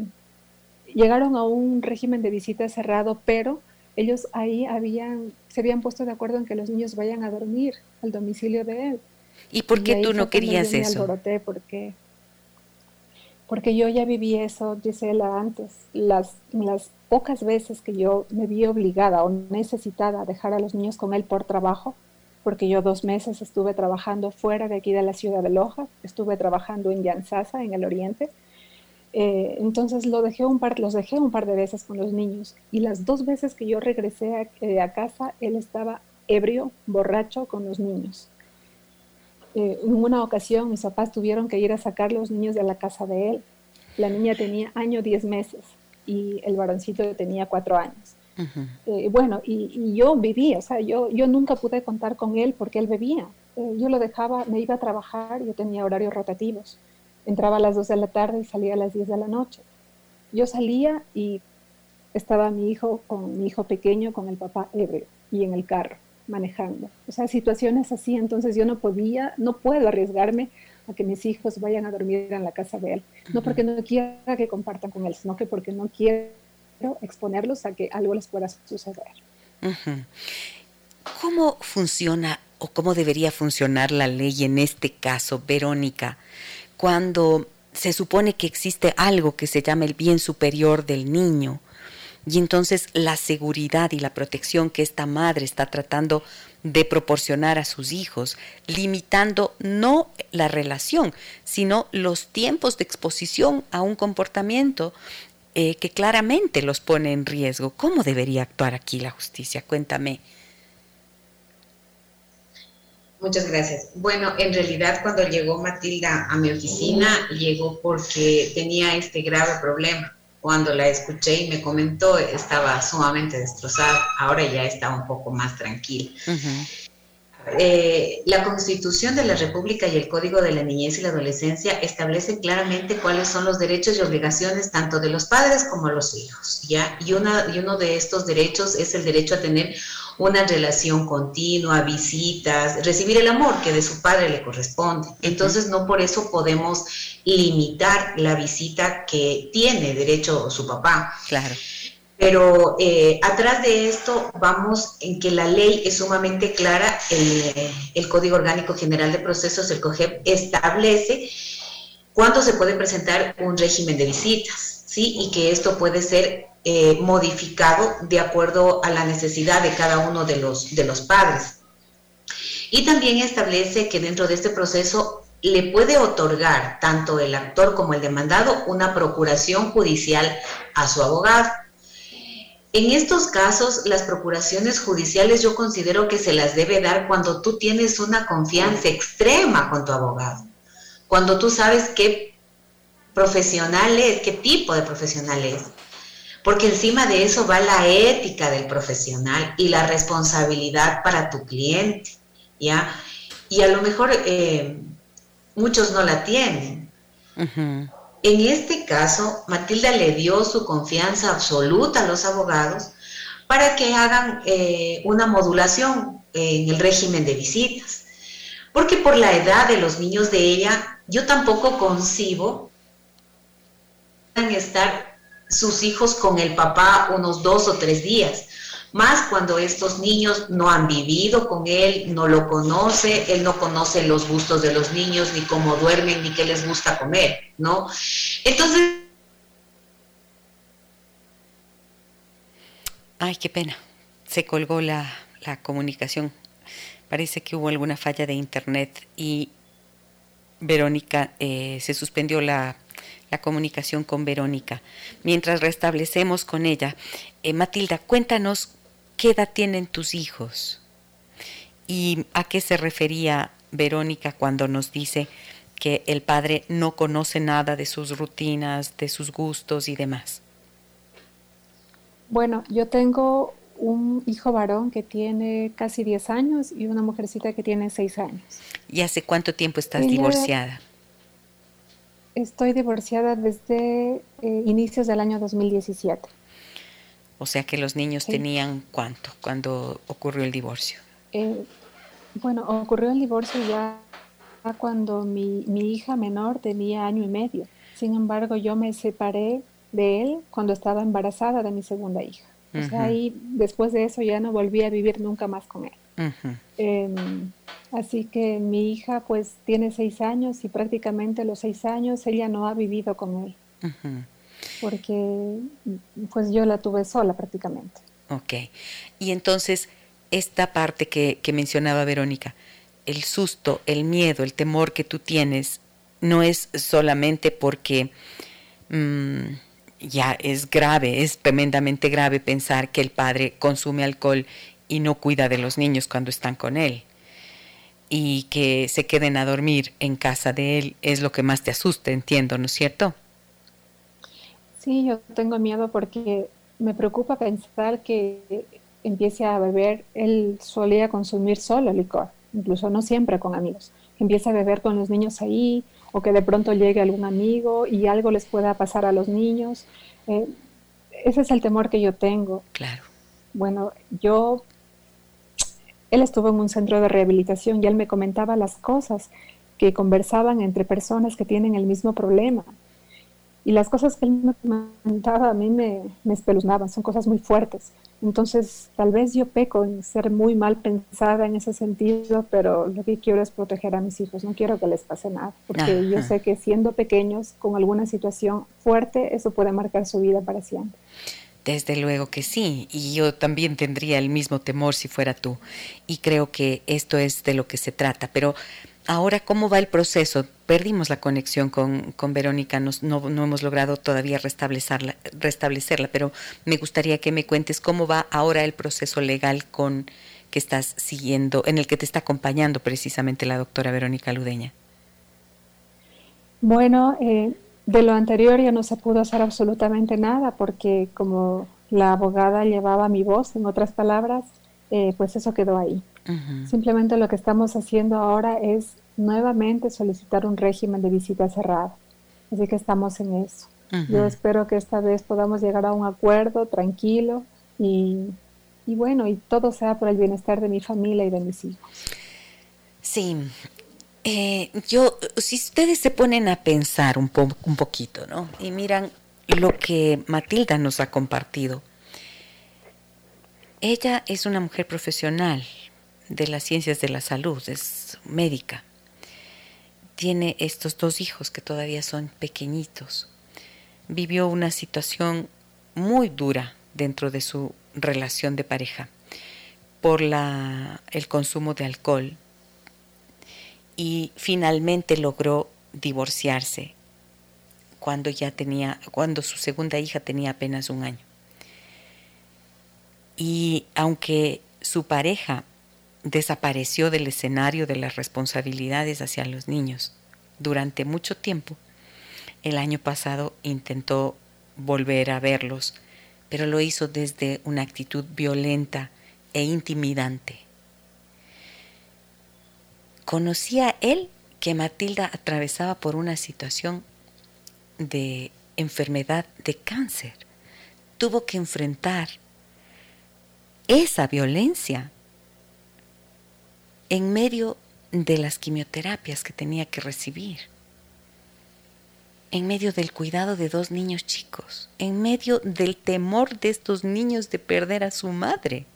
llegaron a un régimen de visita cerrado, pero ellos ahí habían, se habían puesto de acuerdo en que los niños vayan a dormir al domicilio de él. ¿Y por qué tú no querías eso? Me alboroté porque, porque yo ya viví eso, Gisela, antes. Las, las pocas veces que yo me vi obligada o necesitada a dejar a los niños con él por trabajo, porque yo dos meses estuve trabajando fuera de aquí de la ciudad de Loja, estuve trabajando en Yansasa, en el oriente. Eh, entonces lo dejé un par, los dejé un par de veces con los niños y las dos veces que yo regresé a, eh, a casa, él estaba ebrio, borracho con los niños. Eh, en una ocasión mis papás tuvieron que ir a sacar los niños de la casa de él. La niña tenía año diez meses y el varoncito tenía cuatro años. Bueno, y, yo vivía, o sea, yo, yo nunca pude contar con él porque él bebía. yo lo dejaba, me iba a trabajar, yo tenía horarios rotativos entraba a las 2 de la tarde y salía a las 10 de la noche. Yo salía y estaba mi hijo con mi hijo pequeño con el papá ebrio y en el carro manejando. O sea, situaciones así, entonces yo no podía, no puedo arriesgarme a que mis hijos vayan a dormir en la casa de él. No porque no quiera que compartan con él, sino que porque no quiero exponerlos a que algo les pueda suceder. ¿Cómo funciona o cómo debería funcionar la ley en este caso, Verónica? cuando se supone que existe algo que se llama el bien superior del niño. Y entonces la seguridad y la protección que esta madre está tratando de proporcionar a sus hijos, limitando no la relación, sino los tiempos de exposición a un comportamiento eh, que claramente los pone en riesgo. ¿Cómo debería actuar aquí la justicia? Cuéntame. Muchas gracias. Bueno, en realidad cuando llegó Matilda a mi oficina, llegó porque tenía este grave problema. Cuando la escuché y me comentó, estaba sumamente destrozada. Ahora ya está un poco más tranquila. Eh, la Constitución de la República y el Código de la Niñez y la Adolescencia establecen claramente cuáles son los derechos y obligaciones tanto de los padres como de los hijos, ¿ya? Y, una, y uno de estos derechos es el derecho a tener una relación continua, visitas, recibir el amor que de su padre le corresponde. Entonces, no por eso podemos limitar la visita que tiene derecho su papá. Claro. Pero eh, atrás de esto vamos en que la ley es sumamente clara, el, Código Orgánico General de Procesos, el COGEP, establece cuándo se puede presentar un régimen de visitas, ¿sí? Y que esto puede ser eh, modificado de acuerdo a la necesidad de cada uno de los, de los padres. Y también establece que dentro de este proceso le puede otorgar tanto el actor como el demandado una procuración judicial a su abogado. En estos casos, las procuraciones judiciales yo considero que se las debe dar cuando tú tienes una confianza extrema con tu abogado, cuando tú sabes qué profesional es, qué tipo de profesional es, porque encima de eso va la ética del profesional y la responsabilidad para tu cliente, ¿ya? Y a lo mejor eh, muchos no la tienen. En este caso, Matilda le dio su confianza absoluta a los abogados para que hagan eh, una modulación en el régimen de visitas. Porque por la edad de los niños de ella, yo tampoco concibo estar sus hijos con el papá unos dos o tres días más cuando estos niños no han vivido con él, no lo conoce, él no conoce los gustos de los niños, ni cómo duermen, ni qué les gusta comer, ¿no? Entonces... Ay, qué pena, se colgó la, comunicación. Parece que hubo alguna falla de internet y Verónica, eh, se suspendió la, la comunicación con Verónica. Mientras restablecemos con ella, eh, Matilda, cuéntanos ¿qué edad tienen tus hijos? ¿Y a qué se refería Verónica cuando nos dice que el padre no conoce nada de sus rutinas, de sus gustos y demás? Bueno, yo tengo un hijo varón que tiene casi 10 años y una mujercita que tiene 6 años. ¿Y hace cuánto tiempo estás divorciada? Estoy divorciada desde eh, inicios del año 2017. O sea que los niños tenían cuánto cuando ocurrió el divorcio. Eh, bueno, ocurrió el divorcio ya cuando mi, mi, hija menor tenía año y medio. Sin embargo, yo me separé de él cuando estaba embarazada de mi segunda hija. O sea, ahí después de eso ya no volví a vivir nunca más con él. Em, así que mi hija pues tiene seis años y prácticamente los seis años ella no ha vivido con él porque pues yo la tuve sola prácticamente. Ok. Y entonces, esta parte que, mencionaba Verónica, el susto, el miedo, el temor que tú tienes, no es solamente porque mm, ya es grave, es tremendamente grave pensar que el padre consume alcohol y no cuida de los niños cuando están con él. Y que se queden a dormir en casa de él es lo que más te asusta, entiendo, ¿no es cierto? Sí, yo tengo miedo porque me preocupa pensar que empiece a beber. Él solía consumir solo licor, incluso no siempre con amigos. Empieza a beber con los niños ahí, o que de pronto llegue algún amigo y algo les pueda pasar a los niños. Eh, ese es el temor que yo tengo. Claro. Bueno, yo, él estuvo en un centro de rehabilitación y él me comentaba las cosas que conversaban entre personas que tienen el mismo problema. Y las cosas que él me comentaba a mí me, me espeluznaban, son cosas muy fuertes. Entonces, tal vez yo peco en ser muy mal pensada en ese sentido, pero lo que quiero es proteger a mis hijos, no quiero que les pase nada, porque yo sé que siendo pequeños, con alguna situación fuerte, eso puede marcar su vida para siempre. Desde luego que sí, y yo también tendría el mismo temor si fuera tú, y creo que esto es de lo que se trata, pero Ahora, ¿cómo va el proceso? Perdimos la conexión con, Verónica, no, no, hemos logrado todavía restablecerla, restablecerla, pero me gustaría que me cuentes cómo va ahora el proceso legal con que estás siguiendo, en el que te está acompañando precisamente la doctora Verónica Ludeña. Bueno, eh, de lo anterior ya no se pudo hacer absolutamente nada porque como la abogada llevaba mi voz, en otras palabras, eh, pues eso quedó ahí. Simplemente lo que estamos haciendo ahora es nuevamente solicitar un régimen de visita cerrada. Así que estamos en eso. Yo espero que esta vez podamos llegar a un acuerdo tranquilo y, bueno, y todo sea por el bienestar de mi familia y de mis hijos. Sí. Eh, yo, si ustedes se ponen a pensar un, un poquito, ¿no? Y miran lo que Matilda nos ha compartido. Ella es una mujer profesional, de las ciencias de la salud, es médica. Tiene estos dos hijos que todavía son pequeñitos. Vivió una situación muy dura dentro de su relación de pareja por la, el consumo de alcohol y finalmente logró divorciarse cuando ya tenía cuando su segunda hija tenía apenas un año. Y aunque su pareja desapareció del escenario de las responsabilidades hacia los niños durante mucho tiempo. El año pasado intentó volver a verlos, pero lo hizo desde una actitud violenta e intimidante. Conocía él que Matilda atravesaba por una situación de enfermedad de cáncer. Tuvo que enfrentar esa violencia en medio de las quimioterapias que tenía que recibir, en medio del cuidado de dos niños chicos, en medio del temor de estos niños de perder a su madre.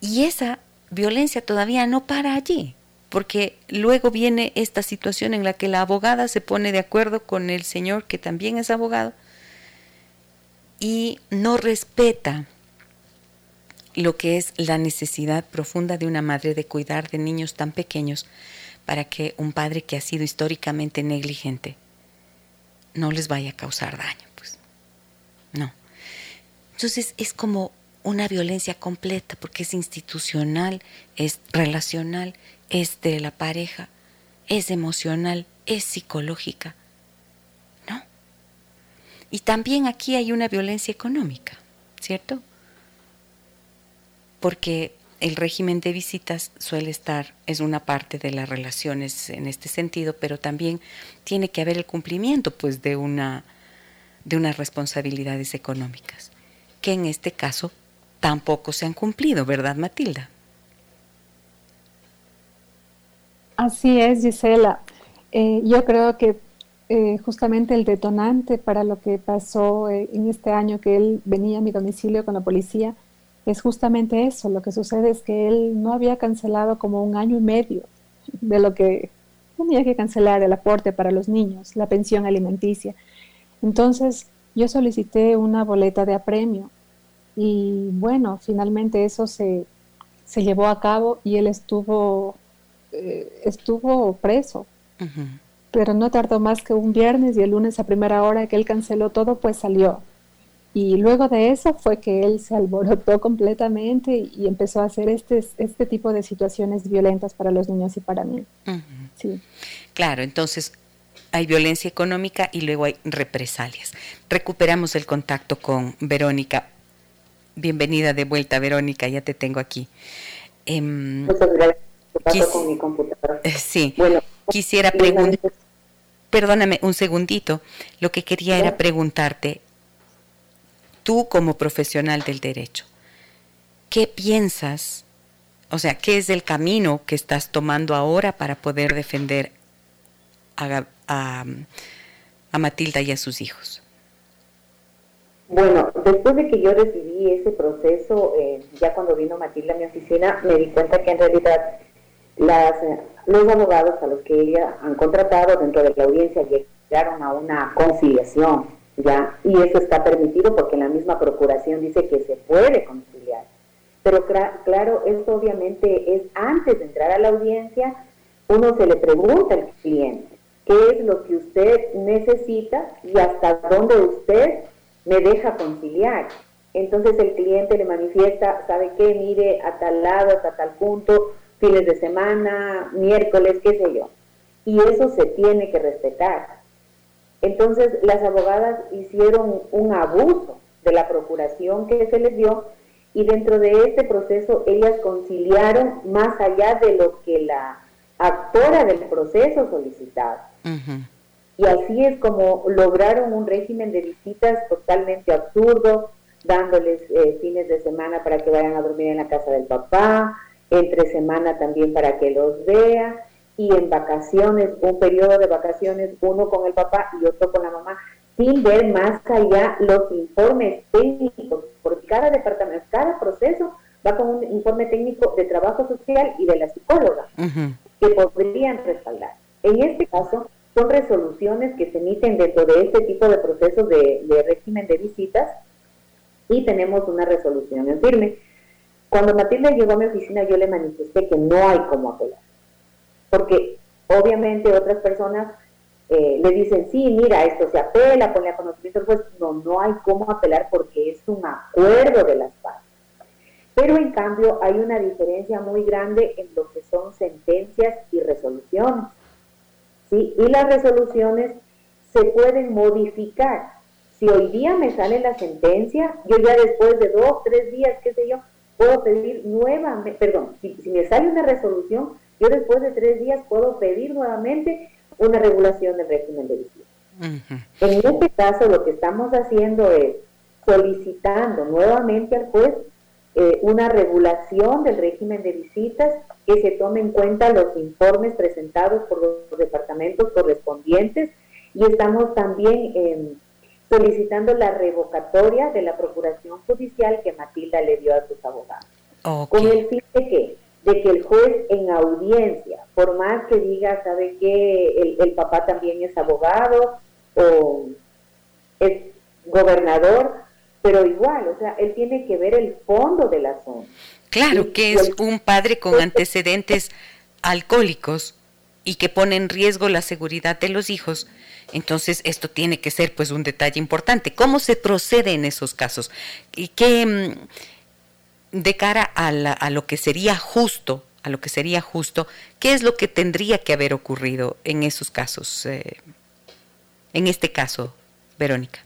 Y esa violencia todavía no para allí, porque luego viene esta situación en la que la abogada se pone de acuerdo con el señor que también es abogado y no respeta lo que es la necesidad profunda de una madre de cuidar de niños tan pequeños para que un padre que ha sido históricamente negligente no les vaya a causar daño, pues. No. Entonces es como una violencia completa porque es institucional, es relacional, es de la pareja, es emocional, es psicológica. ¿No? Y también aquí hay una violencia económica, ¿cierto? Porque el régimen de visitas suele estar, es una parte de las relaciones en este sentido, pero también tiene que haber el cumplimiento pues de una de unas responsabilidades económicas, que en este caso tampoco se han cumplido, ¿verdad, Matilda? Así es, Gisela. Eh, yo creo que eh, justamente el detonante para lo que pasó eh, en este año que él venía a mi domicilio con la policía es justamente eso. Lo que sucede es que él no había cancelado como un año y medio de lo que tenía que cancelar el aporte para los niños, la pensión alimenticia. Entonces yo solicité una boleta de apremio y bueno, finalmente eso se, se llevó a cabo y él estuvo, eh, estuvo preso. pero no tardó más que un viernes y el lunes a primera hora que él canceló todo, pues salió. Y luego de eso fue que él se alborotó completamente y empezó a hacer este, este tipo de situaciones violentas para los niños y para mí. sí. Claro, entonces hay violencia económica y luego hay represalias. Recuperamos el contacto con Verónica. Bienvenida de vuelta, Verónica, ya te tengo aquí. Em, Muchas gracias. ¿Qué pasa con mi computadora? Eh, sí. Bueno, quisiera preguntar. Perdóname un segundito. Lo que quería era preguntarte, tú como profesional del derecho, ¿qué piensas? O sea, ¿qué es el camino que estás tomando ahora para poder defender a, a, Matilda y a sus hijos? Bueno, después de que yo recibí ese proceso, eh, ya cuando vino Matilda a mi oficina, me di cuenta que en realidad las, los abogados a los que ella han contratado dentro de la audiencia llegaron a una conciliación, ¿ya? Y eso está permitido porque la misma procuración dice que se puede conciliar. Pero claro, esto obviamente es antes de entrar a la audiencia, uno se le pregunta al cliente, ¿qué es lo que usted necesita y hasta dónde usted me deja conciliar? Entonces el cliente le manifiesta, ¿sabe qué? Mire, a tal lado, hasta tal punto, fines de semana, miércoles, qué sé yo. Y eso se tiene que respetar. Entonces las abogadas hicieron un abuso de la procuración que se les dio y dentro de este proceso ellas conciliaron más allá de lo que la actora del proceso solicitaba. Y así es como lograron un régimen de visitas totalmente absurdo, dándoles eh, fines de semana para que vayan a dormir en la casa del papá, entre semana también para que los vea y en vacaciones, un periodo de vacaciones, uno con el papá y otro con la mamá, sin ver más allá los informes técnicos, porque cada departamento, cada proceso va con un informe técnico de trabajo social y de la psicóloga, que podrían respaldar. En este caso, son resoluciones que se emiten dentro de este tipo de procesos de, de régimen de visitas y tenemos una resolución en firme. Cuando Matilda llegó a mi oficina yo le manifesté que no hay cómo apelar, porque obviamente otras personas eh, le dicen, sí, mira, esto se apela, ponle a conocimiento del juez. No, no hay cómo apelar porque es un acuerdo de las partes. Pero en cambio hay una diferencia muy grande en lo que son sentencias y resoluciones. ¿sí? Y las resoluciones se pueden modificar. Si hoy día me sale la sentencia, yo ya después de dos, tres días, qué sé yo, puedo pedir nuevamente, perdón, si, me sale una resolución, yo después de tres días puedo pedir nuevamente una regulación del régimen de visita. En este caso lo que estamos haciendo es solicitando nuevamente al juez eh, una regulación del régimen de visitas que se tome en cuenta los informes presentados por los departamentos correspondientes y estamos también en solicitando la revocatoria de la procuración judicial que Matilda le dio a sus abogados. Con el fin de que, de que el juez en audiencia, por más que diga, sabe que el, papá también es abogado o es gobernador, pero igual, o sea, él tiene que ver el fondo del asunto. Claro, que es un padre con antecedentes alcohólicos y que pone en riesgo la seguridad de los hijos entonces, esto tiene que ser pues un detalle importante. ¿Cómo se procede en esos casos? ¿Y qué mm, de cara a, lo que sería justo, a lo que sería justo, qué es lo que tendría que haber ocurrido en esos casos? Eh, en este caso, Verónica.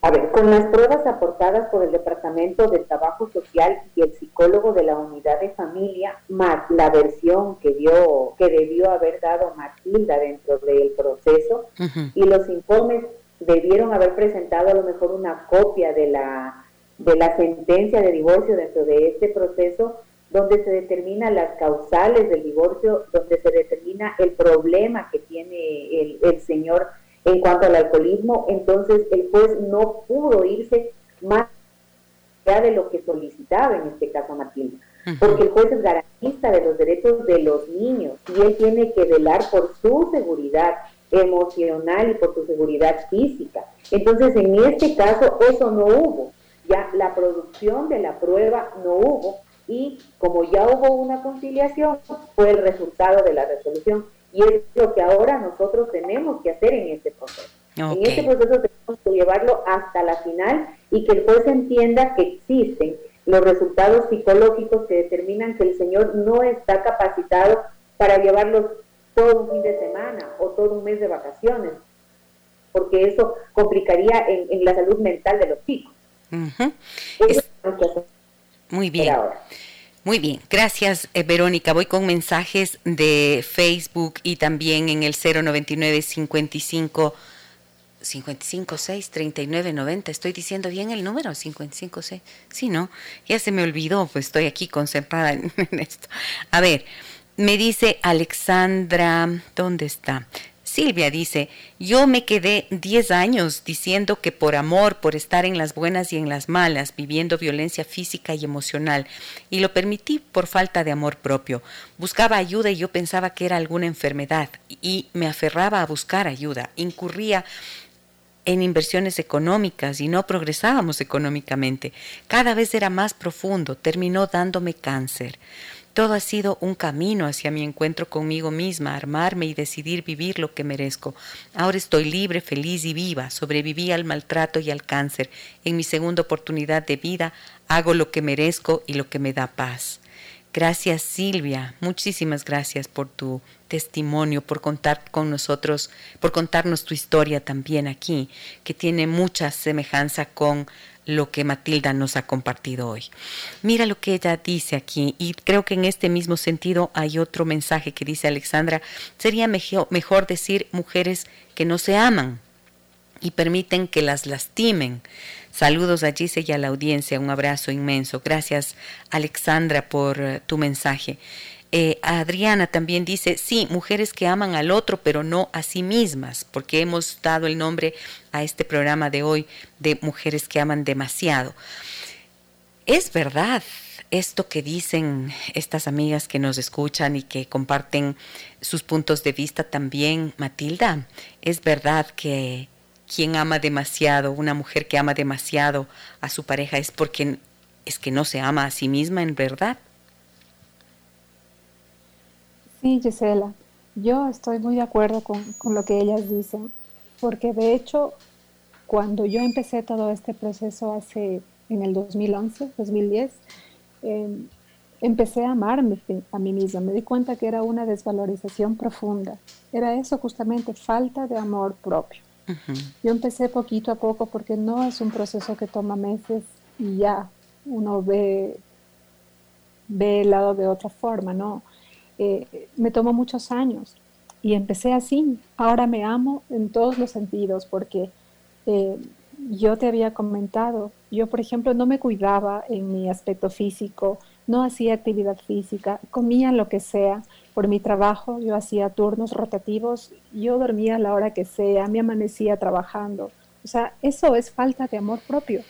A ver, con las pruebas aportadas por el Departamento de Trabajo Social y el psicólogo de la unidad de familia, más la versión que dio, que debió haber dado Matilda dentro del proceso, y los informes debieron haber presentado a lo mejor una copia de la, de la sentencia de divorcio dentro de este proceso, donde se determina las causales del divorcio, donde se determina el problema que tiene el, el señor en cuanto al alcoholismo, entonces el juez no pudo irse más allá de lo que solicitaba en este caso Matilda, porque el juez es garantista de los derechos de los niños y él tiene que velar por su seguridad emocional y por su seguridad física. Entonces, en este caso, eso no hubo. Ya la producción de la prueba no hubo y como ya hubo una conciliación, fue el resultado de la resolución. Y es lo que ahora nosotros tenemos que hacer en este proceso. En este proceso tenemos que llevarlo hasta la final y que el juez entienda que existen los resultados psicológicos que determinan que el señor no está capacitado para llevarlos todo un fin de semana o todo un mes de vacaciones, porque eso complicaría en, la salud mental de los chicos. Muy bien. Muy bien, gracias eh, Verónica. Voy con mensajes de Facebook y también en el 099 55 556 3990. Estoy diciendo bien el número 556. Sí, no, ya se me olvidó, pues estoy aquí concentrada en esto. A ver, me dice Alexandra, ¿dónde está? Silvia dice, yo me quedé 10 años diciendo que por amor, por estar en las buenas y en las malas, viviendo violencia física y emocional, y lo permití por falta de amor propio. Buscaba ayuda y yo pensaba que era alguna enfermedad y me aferraba a buscar ayuda. Incurría en inversiones económicas y no progresábamos económicamente. Cada vez era más profundo, terminó dándome cáncer. Todo ha sido un camino hacia mi encuentro conmigo misma, armarme y decidir vivir lo que merezco. Ahora estoy libre, feliz y viva. Sobreviví al maltrato y al cáncer. En mi segunda oportunidad de vida hago lo que merezco y lo que me da paz. Gracias Silvia, muchísimas gracias por tu testimonio, por contar con nosotros, por contarnos tu historia también aquí, que tiene mucha semejanza con lo que Matilda nos ha compartido hoy. Mira lo que ella dice aquí y creo que en este mismo sentido hay otro mensaje que dice Alexandra, sería mejor, decir mujeres que no se aman y permiten que las lastimen. Saludos a Gise y a la audiencia, un abrazo inmenso. Gracias Alexandra por eh, tu mensaje. Eh, Adriana también dice, sí, mujeres que aman al otro, pero no a sí mismas, porque hemos dado el nombre a este programa de hoy de mujeres que aman demasiado. Es verdad esto que dicen estas amigas que nos escuchan y que comparten sus puntos de vista también, Matilda. Es verdad que quien ama demasiado, una mujer que ama demasiado a su pareja es porque es que no se ama a sí misma en verdad. Sí, Gisela, yo estoy muy de acuerdo con, lo que ellas dicen, porque de hecho, cuando yo empecé todo este proceso hace, en el 2011, 2010, em, empecé a amarme a mí misma, me di cuenta que era una desvalorización profunda, era eso justamente, falta de amor propio. Yo empecé poquito a poco porque no es un proceso que toma meses y ya uno ve, ve el lado de otra forma, ¿no? Eh, me tomó muchos años y empecé así. Ahora me amo en todos los sentidos porque eh, yo te había comentado, yo por ejemplo no me cuidaba en mi aspecto físico, no hacía actividad física, comía lo que sea. Por mi trabajo yo hacía turnos rotativos, yo dormía a la hora que sea, me amanecía trabajando. O sea, eso es falta de amor propio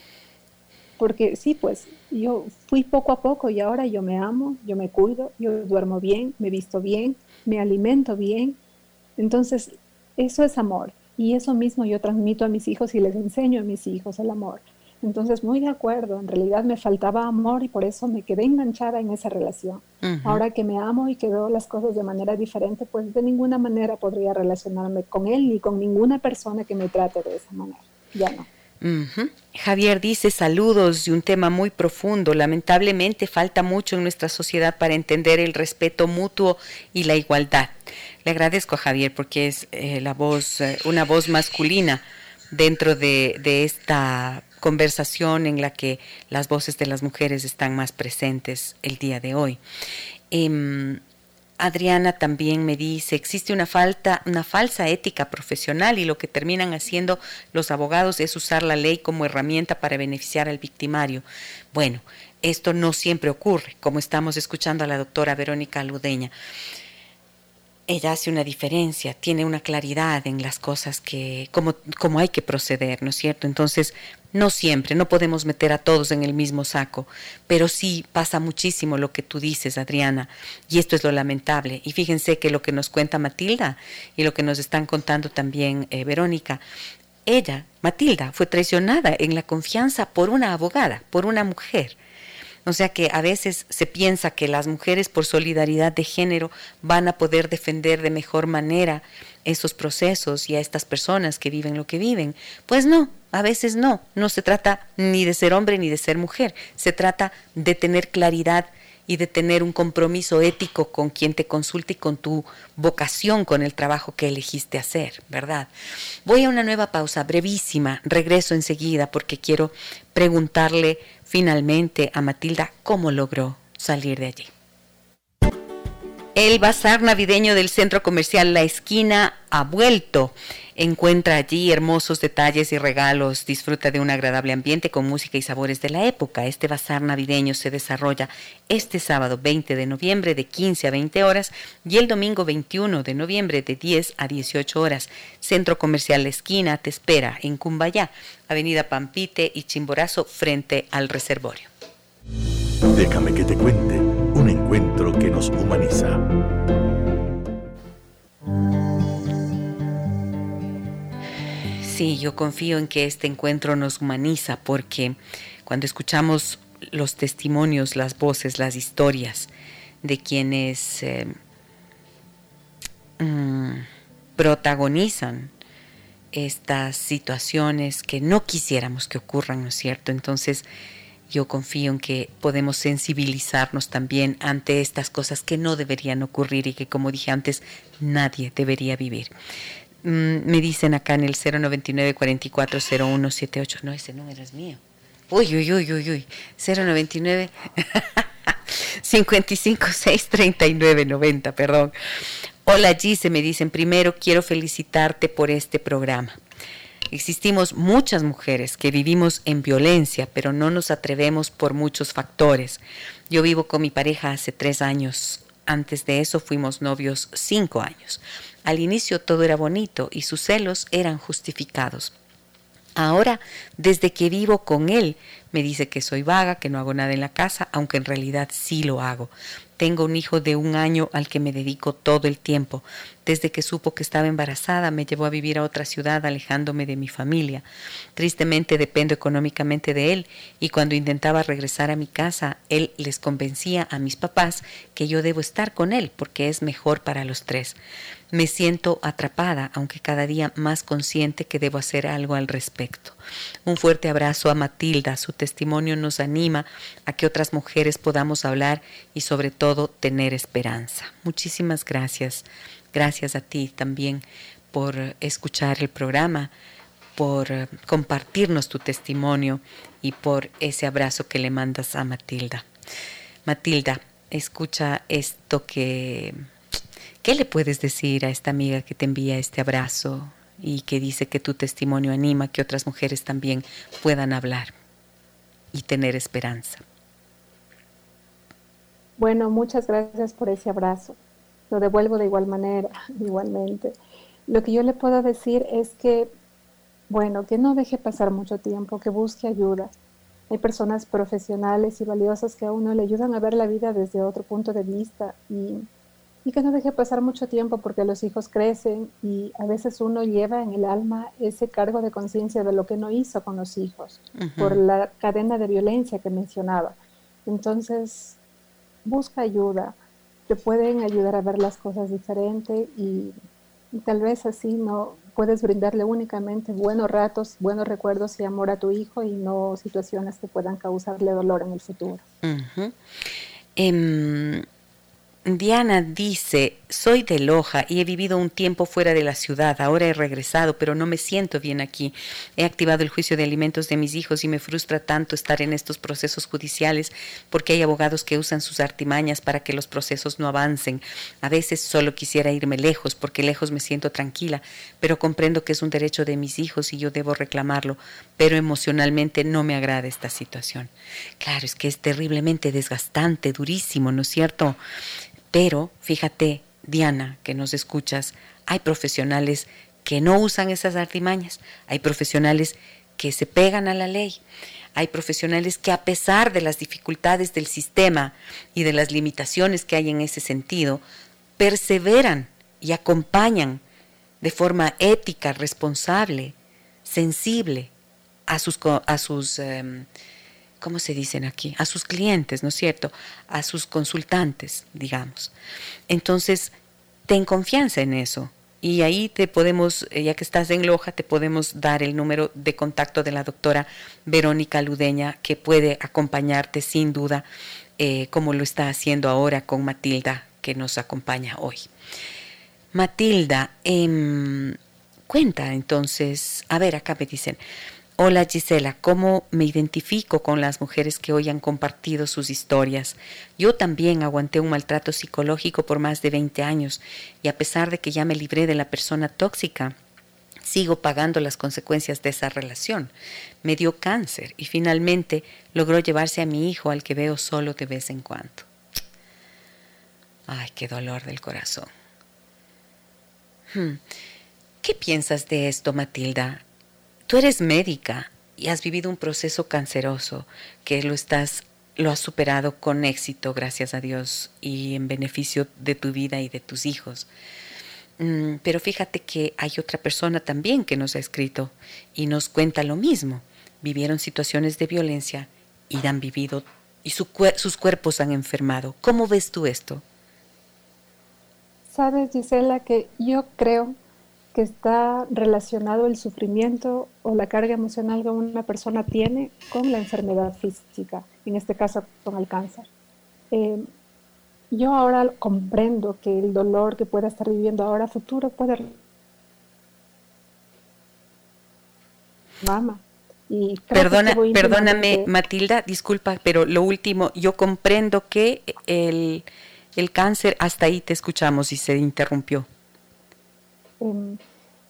porque sí, pues yo fui poco a poco y ahora yo me amo, yo me cuido, yo duermo bien, me visto bien, me alimento bien. Entonces, eso es amor y eso mismo yo transmito a mis hijos y les enseño a mis hijos el amor. Entonces, muy de acuerdo, en realidad me faltaba amor y por eso me quedé enganchada en esa relación. Ahora que me amo y que veo las cosas de manera diferente, pues de ninguna manera podría relacionarme con él ni con ninguna persona que me trate de esa manera. Ya no. Javier dice saludos y un tema muy profundo. Lamentablemente falta mucho en nuestra sociedad para entender el respeto mutuo y la igualdad. Le agradezco a Javier porque es eh, la voz, eh, una voz masculina dentro de, esta conversación en la que las voces de las mujeres están más presentes el día de hoy. Em, Adriana también me dice, existe una falta, una falsa ética profesional y lo que terminan haciendo los abogados es usar la ley como herramienta para beneficiar al victimario. Bueno, esto no siempre ocurre, como estamos escuchando a la doctora Verónica Ludeña ella hace una diferencia, tiene una claridad en las cosas que, como, como hay que proceder, ¿no es cierto? Entonces, no siempre, no podemos meter a todos en el mismo saco, pero sí pasa muchísimo lo que tú dices, Adriana, y esto es lo lamentable. Y fíjense que lo que nos cuenta Matilda y lo que nos están contando también eh, Verónica, ella, Matilda, fue traicionada en la confianza por una abogada, por una mujer. O sea que a veces se piensa que las mujeres por solidaridad de género van a poder defender de mejor manera esos procesos y a estas personas que viven lo que viven. Pues no, a veces no. No se trata ni de ser hombre ni de ser mujer. Se trata de tener claridad y de tener un compromiso ético con quien te consulte y con tu vocación, con el trabajo que elegiste hacer, ¿verdad? Voy a una nueva pausa brevísima, regreso enseguida porque quiero preguntarle finalmente a Matilda cómo logró salir de allí. El bazar navideño del centro comercial La Esquina ha vuelto. Encuentra allí hermosos detalles y regalos, disfruta de un agradable ambiente con música y sabores de la época. Este bazar navideño se desarrolla este sábado 20 de noviembre de 15 a 20 horas y el domingo 21 de noviembre de 10 a 18 horas. Centro Comercial La Esquina te espera en Cumbayá, Avenida Pampite y Chimborazo frente al reservorio. Déjame que te cuente un encuentro que nos humaniza. Sí, yo confío en que este encuentro nos humaniza porque cuando escuchamos los testimonios, las voces, las historias de quienes eh, mm, protagonizan estas situaciones que no quisiéramos que ocurran, ¿no es cierto? Entonces, yo confío en que podemos sensibilizarnos también ante estas cosas que no deberían ocurrir y que, como dije antes, nadie debería vivir. Mm, me dicen acá en el 099 440178. No, ese número es mío. Uy, uy, uy, uy, uy. 099 5563990, perdón. Hola Gise, me dicen, primero quiero felicitarte por este programa. Existimos muchas mujeres que vivimos en violencia, pero no nos atrevemos por muchos factores. Yo vivo con mi pareja hace tres años. Antes de eso fuimos novios cinco años. Al inicio todo era bonito y sus celos eran justificados. Ahora, desde que vivo con él, me dice que soy vaga, que no hago nada en la casa, aunque en realidad sí lo hago. Tengo un hijo de un año al que me dedico todo el tiempo. Desde que supo que estaba embarazada, me llevó a vivir a otra ciudad alejándome de mi familia. Tristemente dependo económicamente de él y cuando intentaba regresar a mi casa, él les convencía a mis papás que yo debo estar con él porque es mejor para los tres. Me siento atrapada, aunque cada día más consciente que debo hacer algo al respecto. Un fuerte abrazo a Matilda. Su testimonio nos anima a que otras mujeres podamos hablar y sobre todo tener esperanza. Muchísimas gracias. Gracias a ti también por escuchar el programa, por eh, compartirnos tu testimonio y por ese abrazo que le mandas a Matilda. Matilda, escucha esto que... ¿Qué le puedes decir a esta amiga que te envía este abrazo y que dice que tu testimonio anima que otras mujeres también puedan hablar y tener esperanza? Bueno, muchas gracias por ese abrazo lo devuelvo de igual manera, igualmente. Lo que yo le puedo decir es que, bueno, que no deje pasar mucho tiempo, que busque ayuda. Hay personas profesionales y valiosas que a uno le ayudan a ver la vida desde otro punto de vista y, y que no deje pasar mucho tiempo porque los hijos crecen y a veces uno lleva en el alma ese cargo de conciencia de lo que no hizo con los hijos por la cadena de violencia que mencionaba. Entonces, busca ayuda te pueden ayudar a ver las cosas diferente y, tal vez así no puedes brindarle únicamente buenos ratos, buenos recuerdos y amor a tu hijo y no situaciones que puedan causarle dolor en el futuro. Diana dice, soy de Loja y he vivido un tiempo fuera de la ciudad, ahora he regresado, pero no me siento bien aquí. He activado el juicio de alimentos de mis hijos y me frustra tanto estar en estos procesos judiciales porque hay abogados que usan sus artimañas para que los procesos no avancen. A veces solo quisiera irme lejos porque lejos me siento tranquila, pero comprendo que es un derecho de mis hijos y yo debo reclamarlo, pero emocionalmente no me agrada esta situación. Claro, es que es terriblemente desgastante, durísimo, ¿no es cierto? Pero fíjate, Diana, que nos escuchas, hay profesionales que no usan esas artimañas, hay profesionales que se pegan a la ley, hay profesionales que a pesar de las dificultades del sistema y de las limitaciones que hay en ese sentido, perseveran y acompañan de forma ética, responsable, sensible a sus, a sus em, ¿cómo se dicen aquí? A sus clientes, ¿no es cierto? A sus consultantes, digamos. Entonces, ten confianza en eso. Y ahí te podemos, eh, ya que estás en Loja, te podemos dar el número de contacto de la doctora Verónica Ludeña, que puede acompañarte sin duda, eh, como lo está haciendo ahora con Matilda, que nos acompaña hoy. Matilda, em, cuenta entonces, a ver, acá me dicen, Hola Gisela, ¿cómo me identifico con las mujeres que hoy han compartido sus historias? Yo también aguanté un maltrato psicológico por más de 20 años y a pesar de que ya me libré de la persona tóxica, sigo pagando las consecuencias de esa relación. Me dio cáncer y finalmente logró llevarse a mi hijo al que veo solo de vez en cuando. Ay, qué dolor del corazón. Hmm. ¿Qué piensas de esto, Matilda? Tú eres médica y has vivido un proceso canceroso que lo estás lo has superado con éxito, gracias a Dios, y en beneficio de tu vida y de tus hijos. Mm, pero fíjate que hay otra persona también que nos ha escrito y nos cuenta lo mismo. Vivieron situaciones de violencia y han vivido y sus cuerpos han enfermado. ¿Cómo ves tú esto? Sabes, Gisela, que yo creo que está relacionado el sufrimiento o la carga emocional que una persona tiene con la enfermedad física, en este caso con el cáncer. Eh, yo ahora comprendo que el dolor que pueda estar viviendo ahora futuro puede... Mama. Y Perdona, perdóname, Matilda, disculpa, pero lo último, yo comprendo que el, el cáncer, hasta ahí te escuchamos y se interrumpió. Em,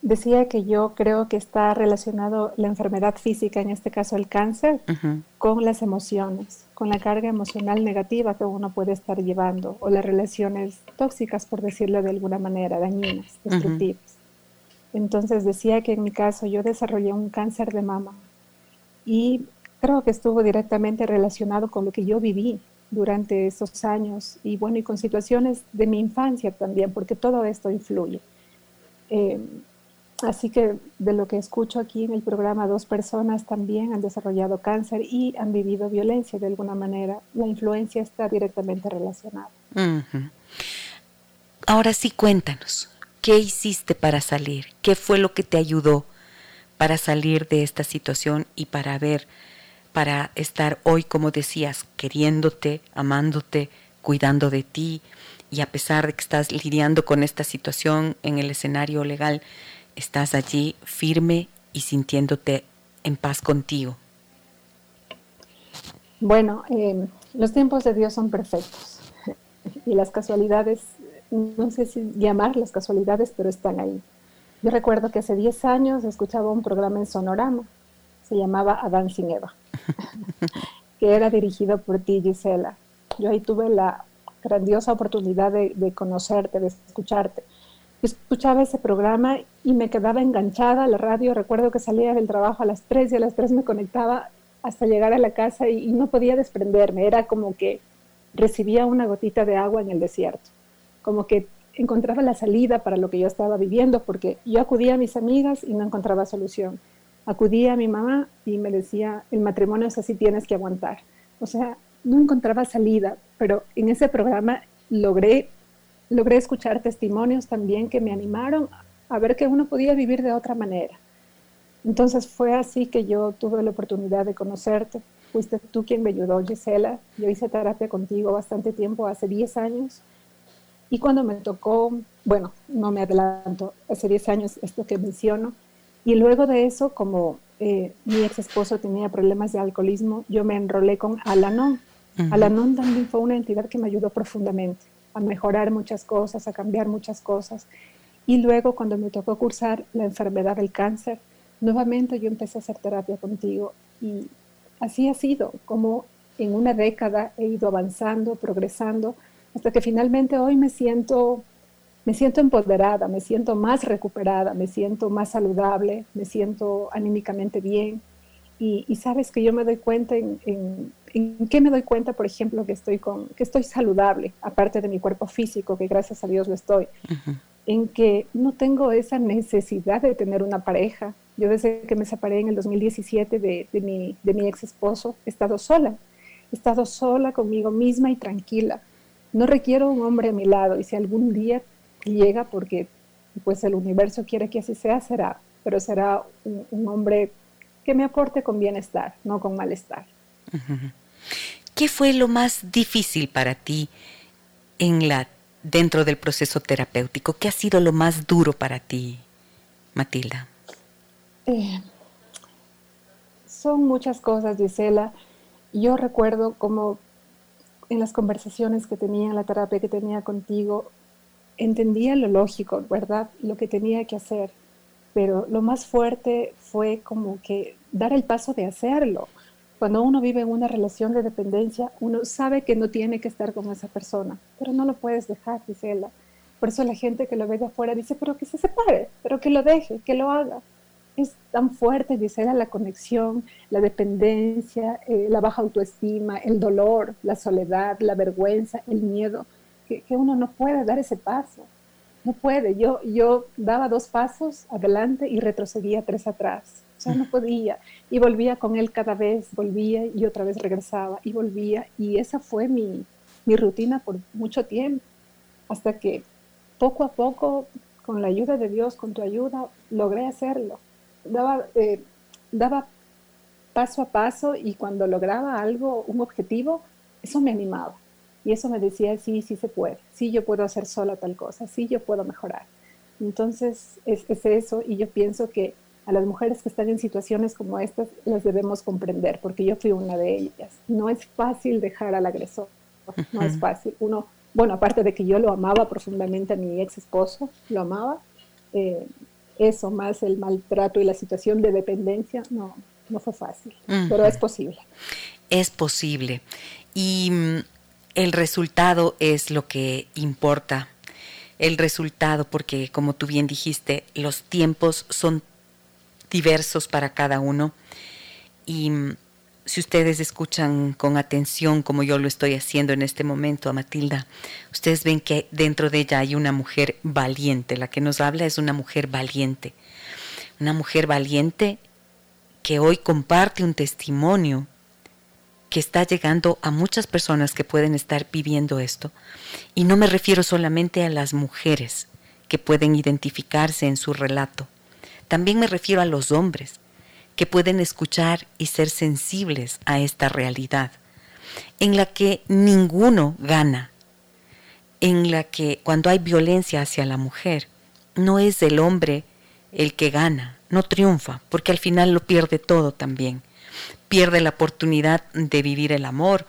decía que yo creo que está relacionado la enfermedad física, en este caso el cáncer, con las emociones, con la carga emocional negativa que uno puede estar llevando o las relaciones tóxicas, por decirlo de alguna manera, dañinas, destructivas. Entonces decía que en mi caso yo desarrollé un cáncer de mama y creo que estuvo directamente relacionado con lo que yo viví durante esos años y bueno, y con situaciones de mi infancia también, porque todo esto influye. Eh, así que de lo que escucho aquí en el programa, dos personas también han desarrollado cáncer y han vivido violencia de alguna manera. La influencia está directamente relacionada. Ahora sí, cuéntanos, ¿qué hiciste para salir? ¿Qué fue lo que te ayudó para salir de esta situación y para ver, para estar hoy, como decías, queriéndote, amándote, cuidando de ti? Y a pesar de que estás lidiando con esta situación en el escenario legal, estás allí firme y sintiéndote en paz contigo. Bueno, em, los tiempos de Dios son perfectos y las casualidades, no sé si llamar las casualidades, pero están ahí. Yo recuerdo que hace 10 años escuchaba un programa en Sonorama, se llamaba Adán sin Eva, que era dirigido por ti, Gisela. Yo ahí tuve la grandiosa oportunidad de, conocerte, de escucharte. Escuchaba ese programa y me quedaba enganchada a la radio. Recuerdo que salía del trabajo a las 3 y a las 3 me conectaba hasta llegar a la casa y, no podía desprenderme. Era como que recibía una gotita de agua en el desierto. Como que encontraba la salida para lo que yo estaba viviendo, porque yo acudía a mis amigas y no encontraba solución. Acudía a mi mamá y me decía, el matrimonio es así, tienes que aguantar. O sea, no encontraba salida, pero en ese programa logré, logré escuchar testimonios también que me animaron a ver que uno podía vivir de otra manera. Entonces fue así que yo tuve la oportunidad de conocerte. Fuiste tú quien me ayudó, Gisela. Yo hice terapia contigo bastante tiempo, hace 10 años. Y cuando me tocó, bueno, no me adelanto, hace 10 años esto que menciono. Y luego de eso, como eh, mi ex esposo tenía problemas de alcoholismo, yo me enrolé con Alanon, Alanon también fue una entidad que me ayudó profundamente a mejorar muchas cosas, a cambiar muchas cosas. Y luego cuando me tocó cursar la enfermedad del cáncer, nuevamente yo empecé a hacer terapia contigo y así ha sido, como en una década he ido avanzando, progresando, hasta que finalmente hoy me siento, me siento empoderada, me siento más recuperada, me siento más saludable, me siento anímicamente bien. Y, sabes que yo me doy cuenta en ¿En qué me doy cuenta, por ejemplo, que estoy, con, que estoy saludable, aparte de mi cuerpo físico, que gracias a Dios lo estoy? En que no tengo esa necesidad de tener una pareja, Yo desde que me separé en el 2017 de, de, mi, de mi ex esposo, he estado sola. He estado sola conmigo misma y tranquila. No requiero un hombre a mi lado y si algún día llega porque pues el universo quiere que así sea, será, pero será un, hombre que me aporte con bienestar, no con malestar. ¿Qué fue lo más difícil para ti en la dentro del proceso terapéutico? ¿Qué ha sido lo más duro para ti, Matilda? Eh, son muchas cosas, Gisela. Yo recuerdo como en las conversaciones que tenía, en la terapia que tenía contigo, entendía lo lógico, ¿verdad? Lo que tenía que hacer. Pero lo más fuerte fue como que dar el paso de hacerlo. Cuando uno vive en una relación de dependencia, uno sabe que no tiene que estar con esa persona, pero no lo puedes dejar, dice Por eso la gente que lo ve de afuera dice, pero que se separe, pero que lo deje, que lo haga es tan fuerte, dice la conexión, la dependencia, eh, la baja autoestima, el dolor, la soledad, la vergüenza, el miedo, que, uno no puede dar ese paso. No puede. Yo, yo daba dos pasos adelante y retrocedía tres atrás. No podía. Y volvía con él cada vez, volvía y otra vez regresaba y volvía. Y esa fue mi, mi rutina por mucho tiempo, hasta que poco a poco, con la ayuda de Dios, con tu ayuda, logré hacerlo daba, eh, daba paso a paso y cuando lograba algo, un objetivo, eso me animaba. Y eso me decía, sí, sí se puede, sí yo puedo hacer sola tal cosa, sí yo puedo mejorar. Entonces es, es eso y yo pienso que a las mujeres que están en situaciones como estas las debemos comprender, porque yo fui una de ellas. No es fácil dejar al agresor, no es fácil. Uno, bueno, aparte de que yo lo amaba profundamente a mi ex esposo, lo amaba, eh, eso más el maltrato y la situación de dependencia, no, no fue fácil, pero es posible. Es posible. Y mm, el resultado es lo que importa. El resultado, porque como tú bien dijiste, los tiempos son diversos para cada uno. Y mm, si ustedes escuchan con atención como yo lo estoy haciendo en este momento a Matilda, ustedes ven que dentro de ella hay una mujer valiente. La que nos habla es una mujer valiente. Una mujer valiente que hoy comparte un testimonio que está llegando a muchas personas que pueden estar viviendo esto. Y no me refiero solamente a las mujeres que pueden identificarse en su relato. También me refiero a los hombres que pueden escuchar y ser sensibles a esta realidad, en la que ninguno gana, en la que cuando hay violencia hacia la mujer, no es el hombre el que gana, no triunfa, porque al final lo pierde todo también. Pierde la oportunidad de vivir el amor,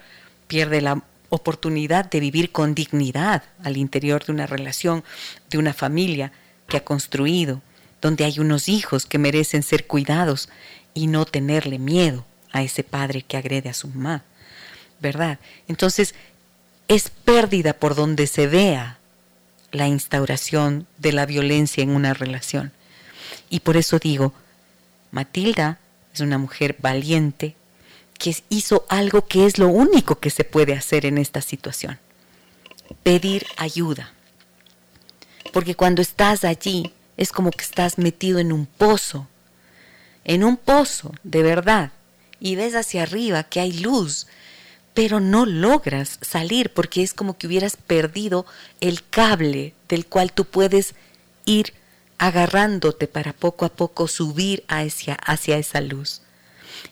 pierde la oportunidad de vivir con dignidad al interior de una relación, de una familia que ha construido, donde hay unos hijos que merecen ser cuidados y no tenerle miedo a ese padre que agrede a su mamá, ¿verdad? Entonces, es pérdida por donde se vea la instauración de la violencia en una relación. Y por eso digo, Matilda es una mujer valiente que hizo algo que es lo único que se puede hacer en esta situación, pedir ayuda. Porque cuando estás allí es como que estás metido en un pozo, en un pozo de verdad, y ves hacia arriba que hay luz, pero no logras salir porque es como que hubieras perdido el cable del cual tú puedes ir agarrándote para poco a poco subir hacia, hacia esa luz.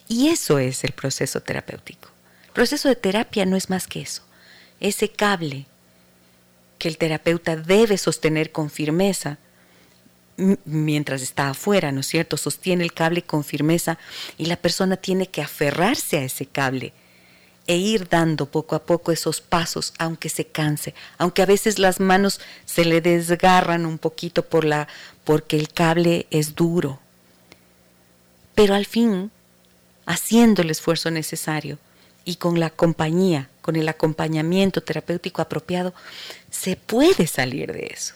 Y eso es el proceso terapéutico. El proceso de terapia no es más que eso, ese cable que el terapeuta debe sostener con firmeza mientras está afuera, ¿no es cierto? Sostiene el cable con firmeza y la persona tiene que aferrarse a ese cable e ir dando poco a poco esos pasos, aunque se canse, aunque a veces las manos se le desgarran un poquito por la, porque el cable es duro. Pero al fin, haciendo el esfuerzo necesario y con la compañía, con el acompañamiento terapéutico apropiado, se puede salir de eso.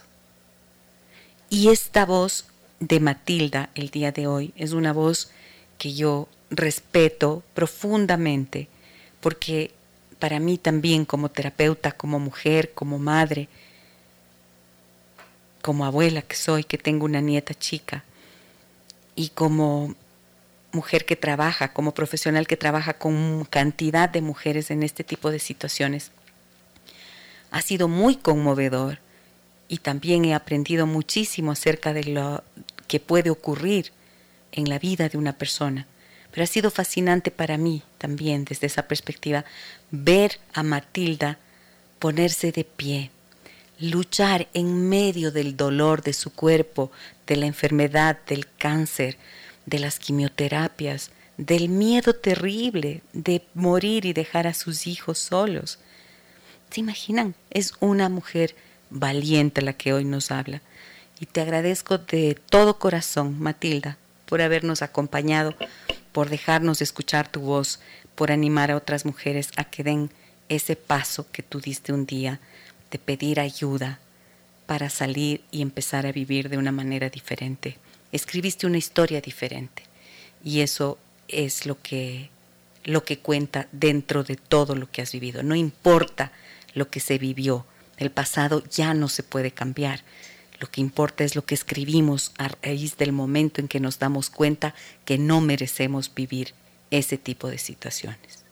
Y esta voz de Matilda el día de hoy es una voz que yo respeto profundamente, porque para mí también como terapeuta, como mujer, como madre, como abuela que soy, que tengo una nieta chica, y como mujer que trabaja, como profesional que trabaja con cantidad de mujeres en este tipo de situaciones, ha sido muy conmovedor y también he aprendido muchísimo acerca de lo que puede ocurrir en la vida de una persona. Pero ha sido fascinante para mí también desde esa perspectiva ver a Matilda ponerse de pie, luchar en medio del dolor de su cuerpo, de la enfermedad, del cáncer, de las quimioterapias, del miedo terrible de morir y dejar a sus hijos solos. ¿Se imaginan? Es una mujer valiente la que hoy nos habla. Y te agradezco de todo corazón, Matilda, por habernos acompañado, por dejarnos escuchar tu voz, por animar a otras mujeres a que den ese paso que tú diste un día de pedir ayuda para salir y empezar a vivir de una manera diferente escribiste una historia diferente y eso es lo que lo que cuenta dentro de todo lo que has vivido. No importa lo que se vivió, el pasado ya no se puede cambiar. Lo que importa es lo que escribimos a raíz del momento en que nos damos cuenta que no merecemos vivir ese tipo de situaciones.